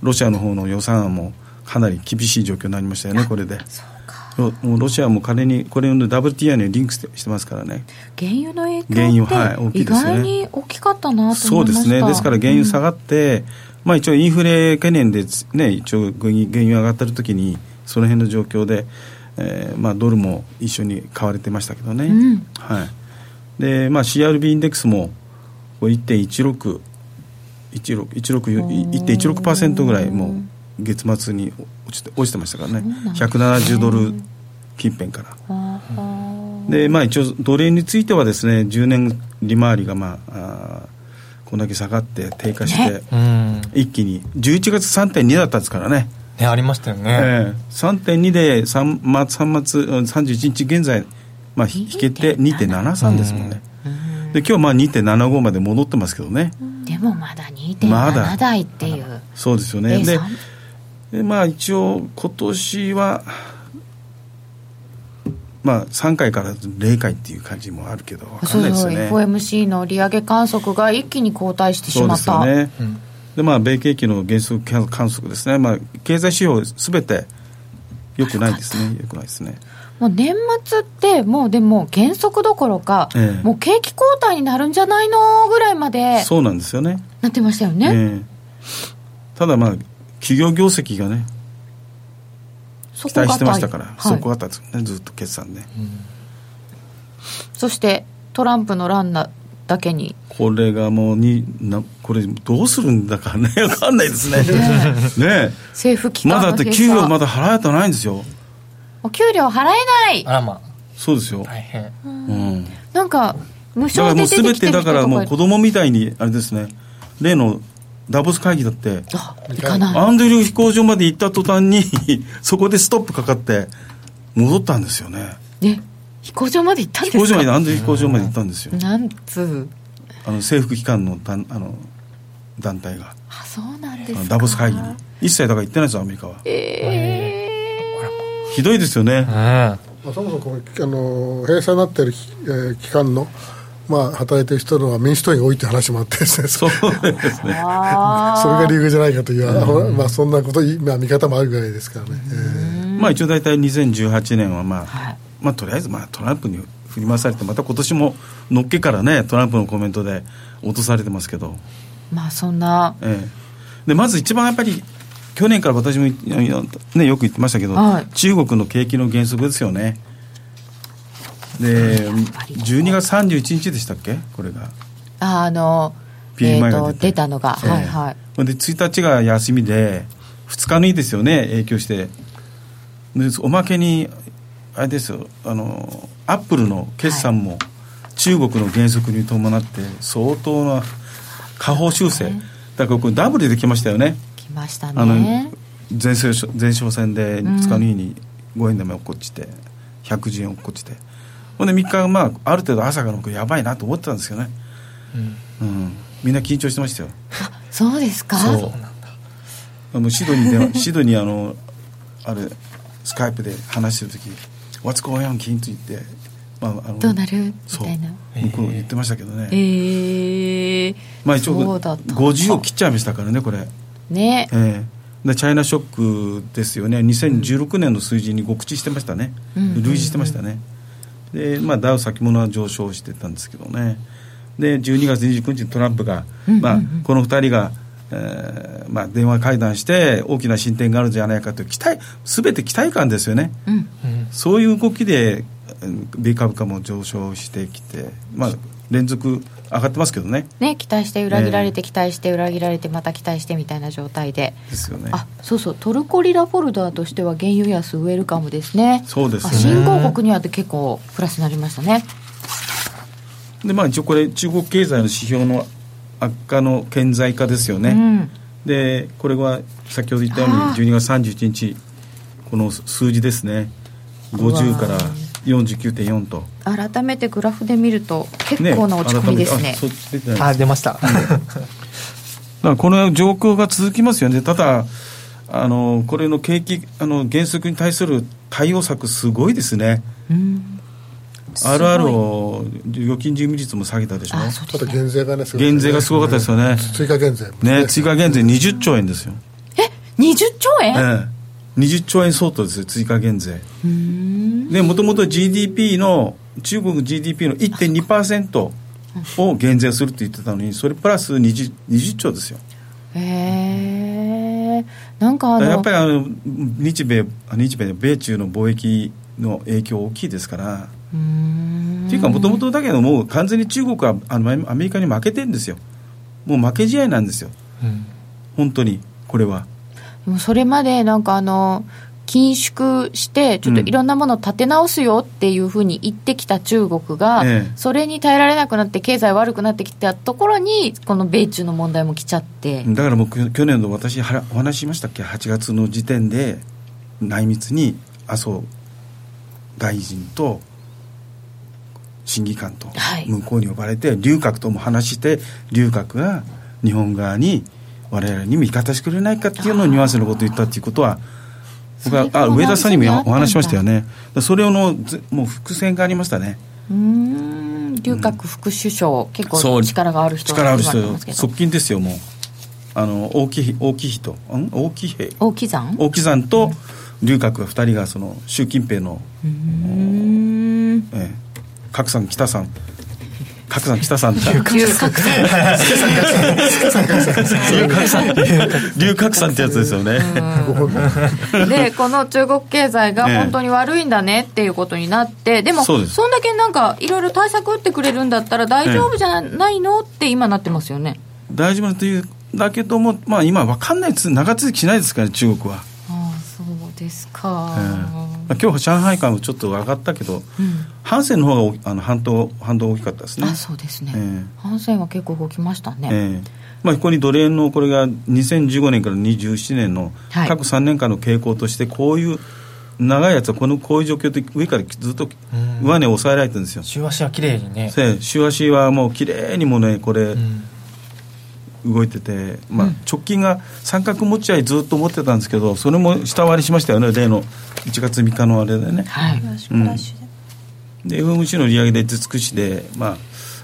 ロシアの方の予算案もかなり厳しい状況になりましたよねこれで。ロもうロシアも金にこれの WTI にリンクしてますからね。原油の影響って意大きいですね。外に大きかったなとそうで思いました。すね。ですから原油下がって、まあ、一応インフレ懸念で、ね、一応原油上がってる時にその辺の状況で、えーまあ、ドルも一緒に買われてましたけどね、うん。はい。でまあ、CRB インデックスもこう1.16 16 16 1.16%ぐらいもう月末に落ちて落ちてましたからね。170ドル近辺から。でまあ一応ドル円についてはですね10年利回りがまああーこんだけ下がって低下して、うん。一気に。11月3.2だったんですからね、ねありましたよね、ええ。3.2で 3, 月3月うん31日現在、まあ、引けて2.73ですもんね、で今日まあ2.75まで戻ってますけどね、でもまだまだ2.7台っていう、そうですよね、でまあ一応今年はまあ3回から0回っていう感じもあるけど分かですよね。FOMC の利上げ観測が一気に後退してしまった。すよね、うまあ米景気の減速観測ですね、まあ、経済指標すべてよくないですね。よくないですね。もう年末ってもうでも減速どころか、ええ。もう景気後退になるんじゃないのぐらいまでそうなんですよね。なってましたよね、ええ。ただまあ企業業績がねそ期待してましたから、はい。そこがあったんですよねずっと決算で、そしてトランプの乱なだけに。これがもうになこれどうするんだかね 分かんないですね。ね政府機えまだだって給料まだ払えてないんですよ。お給料払えない。あらまそうですよ、あ大変。うん、だなんか無からもう償で出て全てだきてる。人からもう子とか供みたいにあれですね例のダボス会議だって。あ行かない。アンドリュー飛行場まで行った途端に そこでストップかかって戻ったんですよね。ね飛行場まで行ったんですか？飛行場までアンドリュー飛行場まで行ったんですよ。なんつう。あの政府機関の団あの団体が。あそうなんですか。ダボス会議に。一切だから行ってないですよアメリカは。えひどいですよね。うん。まあ、そもそもこのあの閉鎖になっている、えー機関の、まあ、働いてる人のは民主党員が多いという話もあってですね。そそうですね。あ それが理由じゃないかという、まあ、そんなこと、まあ、見方もあるぐらいですからね、えまあ一応大体2018年はまあ、はい。まあとりあえずまあトランプに振り回されてまた今年ものっけからねトランプのコメントで落とされてますけど、まあそんな。ええ、でまず一番やっぱり去年から私もね、よく言ってましたけど、はい。中国の景気の減速ですよねで12月31日でしたっけ？これが。ああの PMI が出たのが、ええ。はいはい。で1日が休みで2日のいいですよね影響して。でおまけにあれですよあのアップルの決算も中国の減速に伴って相当な下方修正。だからこれダブルできましたよね。来ましたあのね前哨前哨戦で2日の日に5円玉落っこちて110円落っこちてほんで3日まあある程度朝がのやばいなと思ってたんですけどね、うん。みんな緊張してましたよ。そうですか？そう。あのシドニーで シドニーあのあれスカイプで話してる時「What's going on, 金?」と言って、まあ、あのどうなる？みたいな。向こう言ってましたけどね、ええまあ一応そうだった50を切っちゃいましたからねこれ。ね。ええ。でチャイナショックですよね。2016年の数字に極致してましたね、うん。類似してましたね、で、まあ、ダウ先物は上昇してたんですけどね。で12月29日にトランプが、まあ、この2人が、えーまあ、電話会談して大きな進展があるんじゃないかという期待全て期待感ですよね、うん。そういう動きでうん米株価も上昇してきて、まあ、連続上がってますけどね。ね期待して裏切られて期待して裏切られてまた期待してみたいな状態で。ですよね。あそうそう。トルコリラフォルダーとしては原油安ウェルカムですね。そうですね。あ新興国にはって結構プラスになりましたね。でまあ一応これ中国経済の指標の悪化の顕在化ですよね、うん。でこれは先ほど言ったようにあー。12月31日この数字ですね。50から49.4と。改めてグラフで見ると結構な落ち込みですね。改めてあ出ました。だからこの状況が続きますよね。ただあのこれの景気あの減速に対する対応策すごいですね。うん。RR を預金準備率も下げたでしょ。あと減税がねすごい。減税がすごかったですよね。追加減税ね。追加減税20兆円ですよ。20兆円、ええ20兆円相当ですよ追加減税。でもともと GDP の中国 GDP の1.2%を減税するって言ってたのにそれプラス 20, 20兆ですよ。へえなんかあのやっぱりあの日米あ日米米中の貿易の影響大きいですから。っていうかもともとだけどもう完全に中国はあのアメリカに負けてるんですよ。もう負け試合なんですよ。うん。本当にこれはでもそれまでなんかあの緊縮してちょっといろんなものを立て直すよっていうふうに言ってきた中国が、ええ。それに耐えられなくなって経済悪くなってきたところにこの米中の問題も来ちゃって、だからもう去去年の私はらお話ししましたっけ？8月の時点で内密に麻生大臣と審議官とはい。向こうに呼ばれて劉鶴とも話して劉鶴が日本側に我々に味方してくれないかっていうのをニュアンスのことを言ったっていうことは僕はあ上田さんにもお話ししましたよね。それのずもう伏線がありましたね。うーん。劉鶴副首相、結そう。構力がある人力ある人側近ですよもう。あの大きい大きい人ん？大きい兵大木山？大木山と劉鶴が2人がその習近平の、うーん。ええ、角さん北さん角さん北さんって劉鶴さん。劉鶴さん。劉鶴さんってやつですよね。でこの中国経済が本当に悪いんだねっていうことになってでもそんだけなんかいろいろ対策打ってくれるんだったら大丈夫じゃないのって今なってますよね。大丈夫というだけどもまあ今分かんないです。長続きしないですから中国は、ああそうですか、ええまあ、今日上海間もちょっと上がったけど、うん。ハンセンの方があの反動反動大きかったですね。あそうですね、ええ。反戦は結構動きましたね、ええ。まあ、ここにドル円のこれが2015年から27年のはい。過去3年間の傾向としてこういう長いやつはこのこういう状況で上からずっと上値を抑えられてるんですよ。週足は綺麗にね。で週足はもう綺麗にもねこれうん動いてて、まあ、直近が三角持ち合いずっと持ってたんですけどそれも下割りしましたよね例の1月3日のあれでね。はい。フラッシュフラッシュでで FOMC の利上げで出尽くしで、ま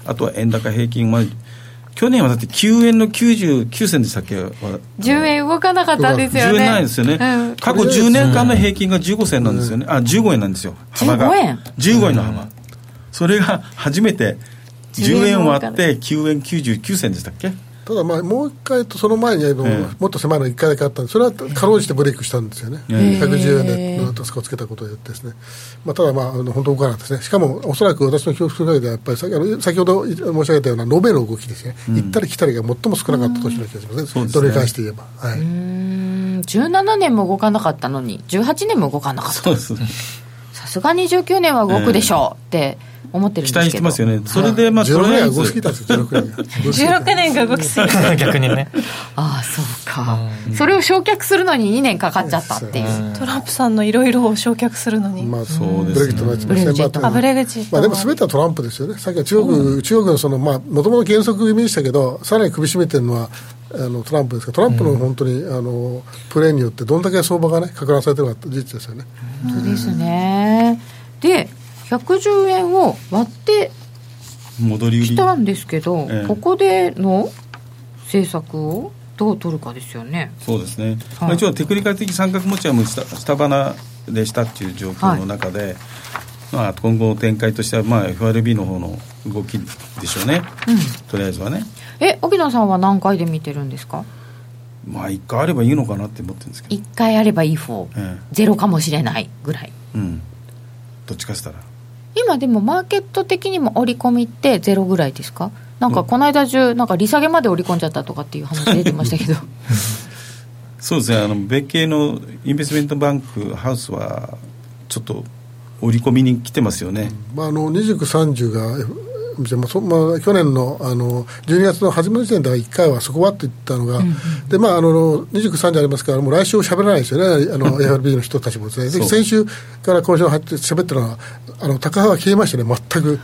あ、あとは円高平均、まあ、去年はだって9円の99銭でしたっけ？10円動かなかったんですよ10ね円ないですよね、うん。過去10年間の平均が15銭なんですよね、あ15円なんですよ。幅。が15円。15円の幅、それが初めて10 10円円割って9円99銭でしたっけ？ただまあもう一回とその前にもっと狭いの1回だけあったんでそれはかろうじてブレイクしたんですよね、ええ。110円でのタスクをつけたことによってですね、まあ、ただまああの本当動かなかったですね。しかもおそらく私の記憶する限りではやっぱり先あの先ほど申し上げたような延べの動きですね、行ったり来たりが最も少なかった年の気がしますね、ね。どれに関して言えば、はい、うん。17年も動かなかったのに18年も動かなかった。さすがに19年は動くでしょうって思ってるんですけど。期待してますよね。それでまあと16年はりあえず動きすぎたんですよ。16 年が動きすぎた16年が動きすぎて逆にね。ああそうか、それを焼却するのに2年かかっちゃったっていう、トランプさんのいろいろを焼却するのに、まあ、そうですね。ブレグジットのやつブレグジットまああブレグジットまあ、でも全てはトランプですよね、さっきは中国、中国のその、まあ、もともと原則気味でしたけど、さらに首絞めてるのはあのトランプですか。ら、トランプの本当に、あのプレーによって、どんだけ相場がね、拡大されてるかって事実ですよね。本当ですね。で110円を割って戻り売り。きたんですけど、ええ。ここでの政策をどう取るかですよね。そうですね、はい。まあ、一応テクニカル的三角持ちはもう下下花でしたっていう状況の中で、まあ、今後展開としては、まあ、FRB の方の動きでしょうね、とりあえずはね。え沖野さんは何回で見てるんですか？まあ一回あればいいのかなって思ってるんですけど、1回あればいい方。えゼロかもしれないぐらい。えうん。どっちかしたら今でもマーケット的にも織り込みってゼロぐらいですか？なんかこの間中なんか利下げまで織り込んじゃったとかっていう話出てましたけど。そうですね。あの米系のインベストメントバンクハウスはちょっと織り込みに来てますよね、まあ、あの29、30が、まあそまあ、去年のあの12月の初めの時点では1回はそこはって言ったのが、でまあ、あの29、30ありますから、もう来週喋らないですよね、あの FRB の人たちもですね、で先週から今週入って喋ってるのは、あの高派が消えましたね、全く。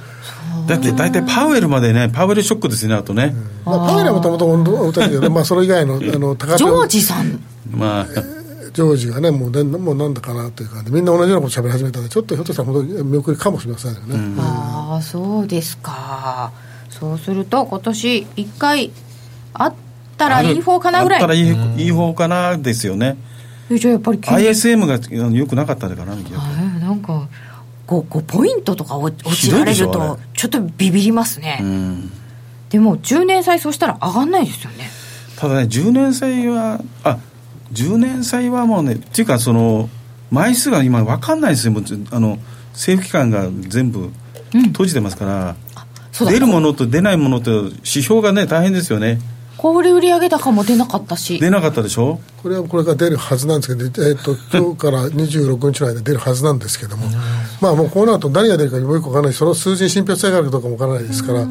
だって大体パウエルまでねパウエルショックですねあとね、まあ、パウエルはもともと本当だけど、まあ、それ以外のあの高ジョー派ジさん。まあジョージがね、もうねもうなんだかなというか、みんな同じようなこと喋り始めたんで、ちょっとひょっとしたら本当に見送りかもしれませんよね。ああそうですか。そうすると今年1回あったらいい方かなぐらい。あったらいい,、いい方かなですよね。えじゃあやっぱり ISM があのよくなかったのかな逆に。はいなんか 5, 5ポイントとか落落ちられるとれちょっとビビりますね、うん。でも10年債そうしたら上がんないですよね。ただね10年債はあ10年債はもうねっていうかその枚数が今分かんないですよ。もうあの政府機関が全部閉じてますから、そうだ。出るものと出ないものと指標がね大変ですよね。小売売上高も出なかったし。出なかったでしょ？これはこれから出るはずなんですけど、えー、と 今日から26日の間で出るはずなんですけども、まあもうこうなると何が出るかよく分からないし、その数字に信憑性があるかどうかも分からないですから、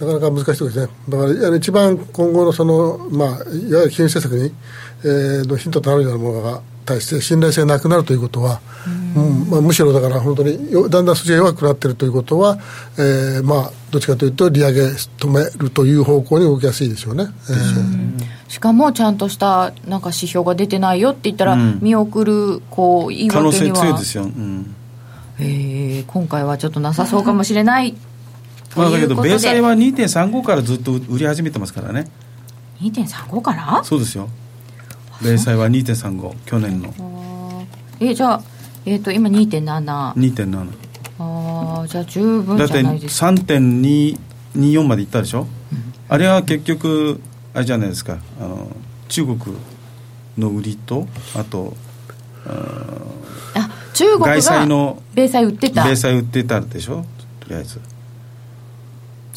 なかなか難しいですね、だから一番今後のその、まあ、いわゆる金融政策に、えーのヒントとなるようなものが対して信頼性がなくなるということは、うん。まあ、むしろだから本当によだんだん数字が弱くなっているということは、えーまあ、どっちかというと利上げ止めるという方向に動きやすいでしょうね。えー。しかもちゃんとしたなんか指標が出てないよって言ったら、うん。見送るこう言い可能性訳には強いですよ、うん。えー今回はちょっとなさそうかもしれないまあ、だけど米債は2.35からずっと売り始めてますからね。2.35から？そうですよ。米債は2.35去年の。えじゃあ、えー、と今2.7 2.7あーじゃあ十分だってじゃないですか。3.24までいったでしょ、あれは結局あれじゃないですか。あの中国の売りとあとあ中国外債がの米債売ってた。米債売ってたでしょ？とりあえず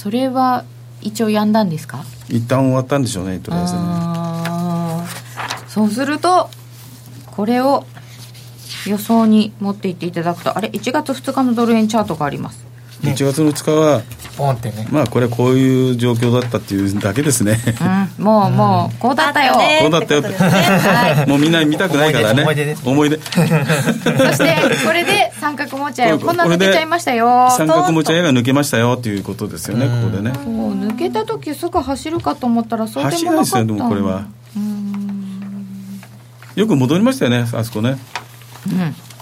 それは一応やんだんですか？一旦終わったんでしょうねとりあえずね。そうするとこれを予想に持っていっていただくとあれ？1月2日のドル円チャートがあります。1月の2日はポンってね。まあこれはこういう状況だったっていうだけですね。うん。もうもうこうだったよ、こうだったよって。はい。もうみんな見たくないからね。思い出です。思い出。そしてこれで三角持ち合いをこんな抜けちゃいましたよ。三角持ち合いが抜けましたよっていうことですよねここでね。そう抜けた時すぐ走るかと思ったらそうでもなかったでもこれは。よく戻りましたよねあそこね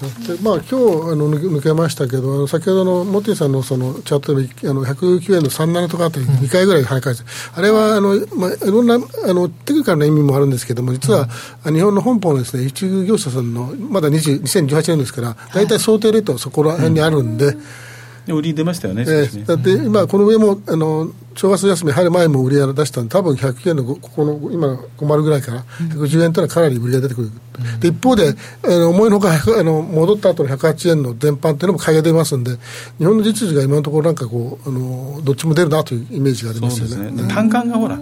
でまあ今日あの抜けましたけど、先ほどのモティさんのそのチャートであの109円の37とかあたり2回ぐらい跳ね返して、あれはあの、まあ、いろんなあのテクニカルな意味もあるんですけども、実は、日本の本邦のです、ね、輸出業者さんのまだ20 2018年ですから、大体想定レートはそこら辺にあるんで、売り出ましたよね、えーだって今、この上もあの正月休み入る前も売り上げ出したんで、多分109円のここの今、50ぐらいから、110円というのはかなり売り上げ出てくる、で一方で、あの思いのほかあの戻った後の108円の全般っていうのも買いが出ますんで、日本の実需が今のところ、なんかこうあの、どっちも出るなというイメージがありますよね。ですね、で単価がほら、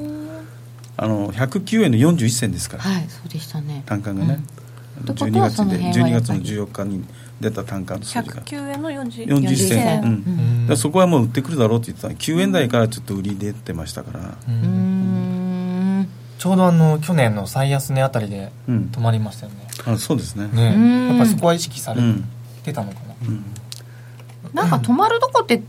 あの109円の41銭ですから、はいそうでしたね。単価がね、うこと12月で、はその辺は12月のやっぱり。14日に出た単価の数字が。109円の40 40 40銭、銭。うん。だからそこはもう売ってくるだろうって言ってた9円台からちょっと売り出てましたから、うーん。ちょうどあの去年の最安値あたりでうん。止まりましたよね、あそうですね。ね。うん。やっぱりそこは意識されうんてたのかな、なんか止まるとこって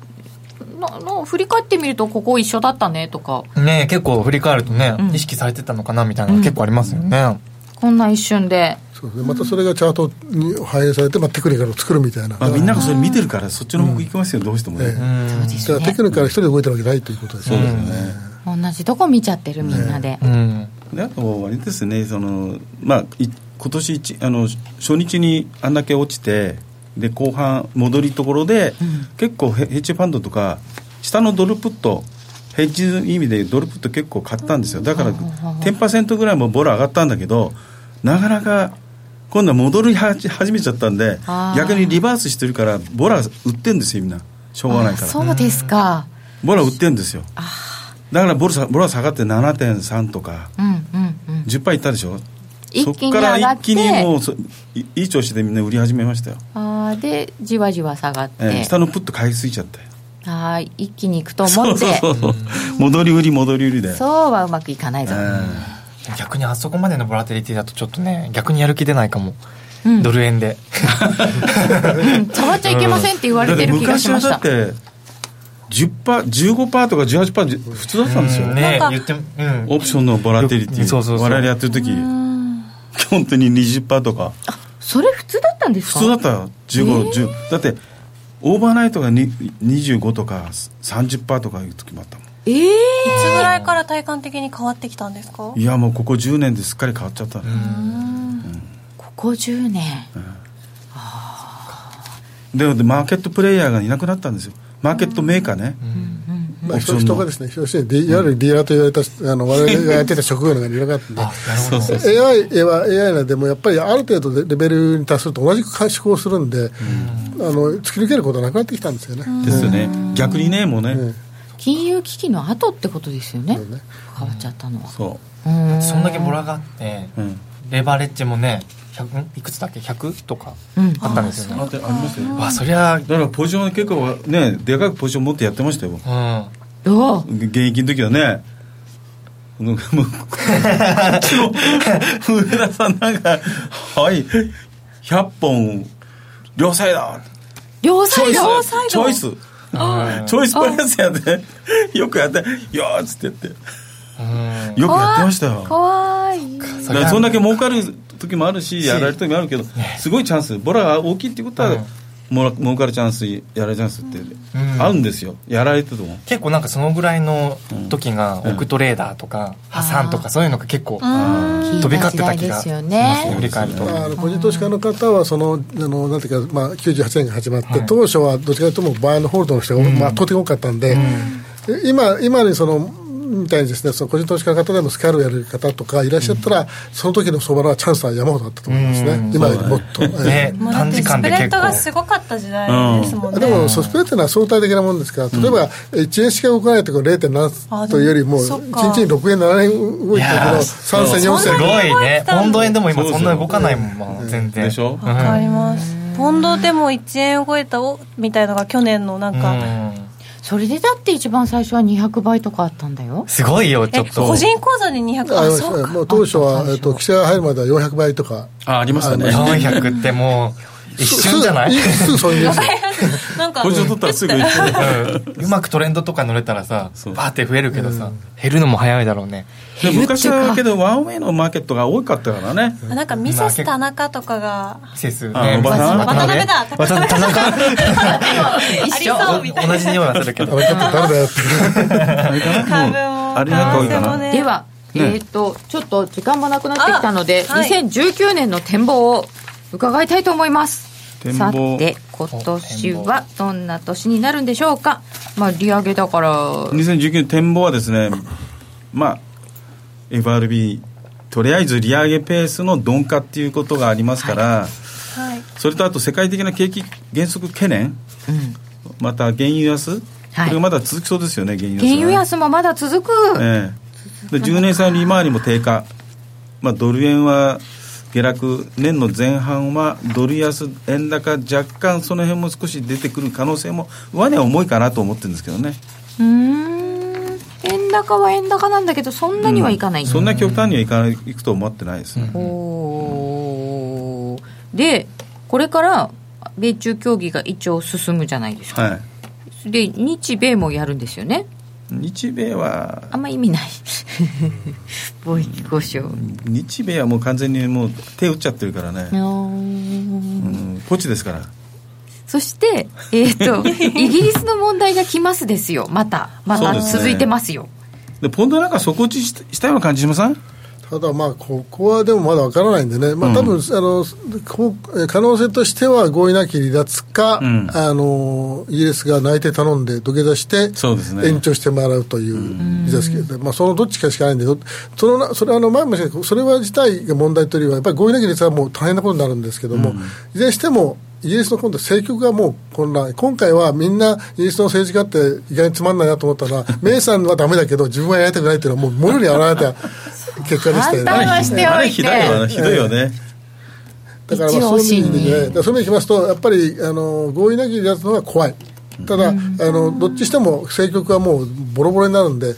なな振り返ってみるとここ一緒だったねとか。ね結構振り返るとね、うん。意識されてたのかなみたいなのが結構ありますよね、こんな一瞬でそうですね。またそれがチャートに反映されて、まあ、テクニカルを作るみたいな、まあ、みんながそれ見てるからそっちの方向行きますよ、どうしてもね、ええ。だからテクニカル一人で動いてるわけないということですね。そうですよね、同じとこ見ちゃってるみんなで、うん。であとあれですね。その、まあ、い今年一あの初日にあんだけ落ちてで後半戻りところで、結構ヘヘッジファンドとか下のドルプットヘッジの意味でドルプット結構買ったんですよ。だから10%ぐらいもボラ上がったんだけどなかなか今度は戻り始めちゃったんで逆にリバースしてるからボラ売ってんですよみんな。しょうがないあから。そうですか、ボラ売ってんですよ。だからボラボラ下がって7.3とか。うんうんうん。10%いったでしょ。一気にそこから一気にもうそいいい調子でみんな売り始めましたよ、あーでじわじわ下がって、えー下のプッと買いすぎちゃったよあー一気にいくとそう思って。そうそう戻り売り戻り売りで。そうはうまくいかないぞ、え逆にあそこまでのボラテリティだとちょっとね逆にやる気出ないかも、うん。ドル円で。うん触っちゃいけませんって言われてる気がし昔はました。だって10%、15%とか18%普通だったんですよ、ねなんか言ってうん。オプションのボラテリティ。そうそうそう。我々やってる時。本当に20%とか。それ普通だったんですか？普通だった。よ15、10だってオーバーナイトがに25とか30%とかいう時もあったもんええいつぐらいから体感的に変わってきたんですか？いやもうここ10年ですっかり変わっちゃったね、ここ10年。ででマーケットプレイヤーがいなくなったんですよ。マーケットメーカーね、まあ、人がですね、要するに、いわゆるディーラーと言われた、あの、我々がやってた職業のがいろいろがあってんで、そうそう AI は AI なんで、もやっぱりある程度でレベルに達すると同じく思考するんで、あの突き抜けることはなくなってきたんですよね。ですよね。逆にねもうね、え金融危機の後ってことですよね。ね。変わっちゃったのは。そう。んそんだけボラがあってう、うん、レバレッジもね100いくつだっけ？100とかうん。あったんですよね。あってありますよ。わそりゃだからポジション結構ねでかくポジション持ってやってましたよ。うん。どう現役の時はね。もう上田さんなんか「はい。100本両サイド両サイドスチョイスチョイスプレスやって よくやって「よーっつってやって。うん。よくやってましたよ。かわい。いだからそんだけ儲かる時もあるしやられる時もあるけどすごいチャンス。ボラが大きいっていうことは、うんもら儲かるチャンスやられるチャンスってあるんですよ。やられてても。結構なんかそのぐらいの時がうん。オクトレーダーとか破産とかそういうのが結構うん。飛び交ってた気がしますね。振り返ると。個人投資家の方はそのあのなんていうか、まあ、98年が始まって、はい。当初はどっちかというとバイのホールドの人が、まあ、圧倒的に多かったんで、で今今にそのみたいにですねその個人投資家の方でもスキャルをやる方とかいらっしゃったら、その時の相場はチャンスは山ほどあったと思いますね、うん。今よりもっと。ね。ええ。もうだっ短時てスプレッドがすごかった時代ですもんね、でも、ソスプレっていうのは相対的なものですから、例えば、1円しか動かないところ0.7というよりも、1あでもそっか。日に6円、7円動いてるけど、いやー3銭、4す銭ごいね。ポンド円でも今そんな動かないもん。まあ全然でしょうん。わかります。ポンドでも1円超えたおみたいのが去年のなんか、うんそれでだって一番最初は200倍とかあったんだよ。すごいよちょえっと。個人口座で200あそうか。もう当初は、えっと、規制が入るまでは400倍とか。あありましたね。400ってもう一瞬じゃない？すぐそういうですよなんかポジション取ったらすぐ行ってうんうまくトレンドとか乗れたらさバーって増えるけどさ減るのも早いだろうねで昔はけどワンウェイのマーケットが多かったからねなんかミセス田中とかが季節あおばさん渡辺渡辺だ渡辺田中ありそうみたいな同じ匂いはするけどあれちょっと誰だよって。あれかな株ももうあれなんか多いかなでは、えっ、とちょっと時間もなくなってきたので、はい2019年の展望を伺いたいと思いますさて今年はどんな年になるんでしょうか？まあ利上げだから。2019年展望はですねまあ FRB とりあえず利上げペースの鈍化っていうことがありますから、はい、それとあと世界的な景気減速懸念、うん、また原油安、はい、これがまだ続きそうですよね原油安、原油安もまだ続く、ええ、で10年債利回りも低下、まあ、ドル円は下落年の前半はドル安円高若干その辺も少し出てくる可能性も上値は重いかなと思ってるんですけどね。うん。円高は円高なんだけどそんなにはいかない、うん、そんな極端にはいかないいくと思ってないですね、おでこれから米中協議が一応進むじゃないですか、はい、で日米もやるんですよね日米はあんま意味ない。貿易交渉。日米はもう完全にもう手打っちゃってるからね。うん。ポチですから。そして、えーと、イギリスの問題が来ますですよ、また、また続いてますよ。で、ね、ポンドなんか底落ちしたような感じしません？ただ、まあ、ここはでもまだわからないんでね、まあ多分、うん、あの可能性としては合意なき離脱か、うん、あのイギリスが内定頼んで土下座して、延長してもらうという離脱権で、まあ、そのどっちかしかないんで、そのそれあの前もそれは自体が問題というよりは、やっぱり合意なき離脱はもう大変なことになるんですけども、うん、いずれにしても、イギリスの今度、政局がもう混乱、今回はみんな、イギリスの政治家って意外につまんないなと思ったら、メイさんはだめだけど、自分はやりたくないっていうのは、もう、もろに表れた 結果でしたよね。あれひどいよね。ひどいよね。だからまあそういう意味で、ね、そういう意味でいきますと、やっぱりあの合意なきやつのが怖い。ただ、あのどっちしても政局はもうボロボロになるんで、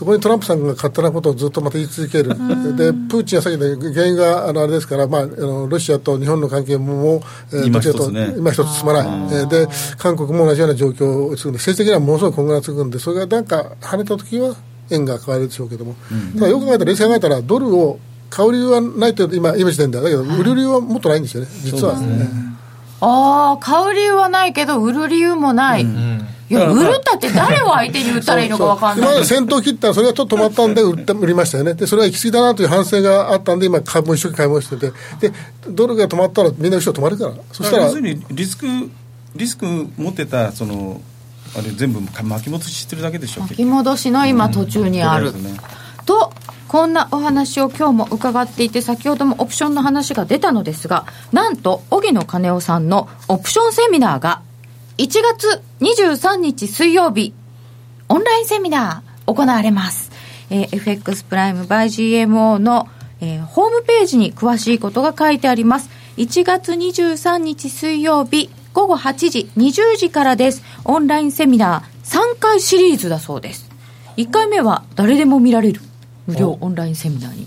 そこにトランプさんが勝手なことをずっとまた言い続ける、でプーチンはさっきの原因があのあれですから、まあ、あのロシアと日本の関係も、えー、今一つ、ね、今一つ進まない、えー、で韓国も同じような状況を作るんで、政治的にはものすごい混乱が続くんで、それがなんか跳ねたときは円が変わるでしょうけども、うん、ただよく考えたら、冷静に考えたら、ドルを買う理由はないと今、今時点では、だけど、売る理由はもっとないんですよね、実は。ね、ああ、買う理由はないけど、売る理由もない。うんいや、売るったって誰を相手に売ったらいいのか分かんない。今まで先頭切ったら、それがちょっと止まったんで売った売りましたよね。で、それは行き過ぎだなという反省があったんで、今、株も一生懸命買い物してて、で、ドルが止まったらみんな後ろ止まるから。そしたら。要するにリスク、リスク持ってた、その、あれ全部巻き戻ししてるだけでしょ巻き戻しの今途中にある、うん、とこんなお話を今日も伺っていて先ほどもオプションの話が出たのですがなんと荻野金夫さんのオプションセミナーが1月23日水曜日、オンラインセミナー行われます。えー、FX プライム by GMO の、えー、ホームページに詳しいことが書いてあります。1月23日水曜日午後8時、20時からです。オンラインセミナー3回シリーズだそうです。1回目は誰でも見られる無料オンラインセミナーに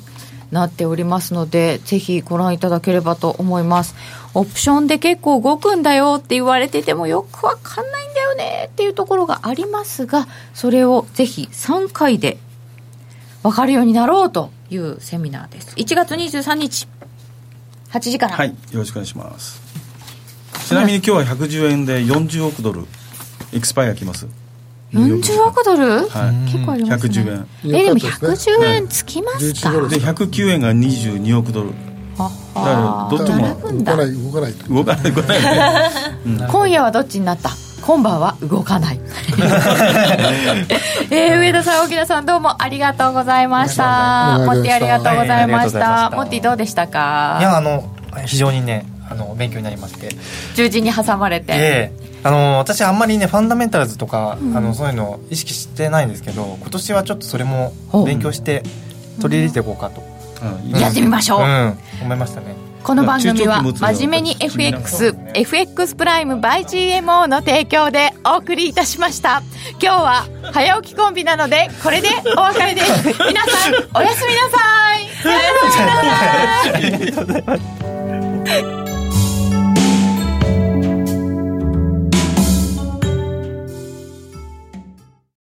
なっておりますので、ぜひご覧いただければと思います。オプションで結構動くんだよって言われててもよくわかんないんだよねっていうところがありますが、それをぜひ3回で分かるようになろうというセミナーです。1月23日、8時から。はい、よろしくお願いします。ちなみに今日は110円で40億ドル、エクスパイアきます。40億ドル、はい、結構ありますね。110円。えでも110円つきますか、で109円が22億ドル。だからどっちも動かない動かない動かない動かない、うん、今夜はどっちになった？今晩は動かない。えー、上田さん沖田さんどうもありがとうございました。モッティありがとうございました、モッティどうでしたか？いやあの非常にねあの勉強になりまして。十字に挟まれて。ええ。ーあの私あんまりねファンダメンタルズとか、うん、あのそういうの意識してないんですけど今年はちょっとそれも勉強して取り入れていこうかと、うん、やってみましょう、うん、思いましたね。この番組は真面目に FX、FX プライム by GMO の提供でお送りいたしました。今日は早起きコンビなので、これでお別れです。皆さん、おやすみなさい。さよなら。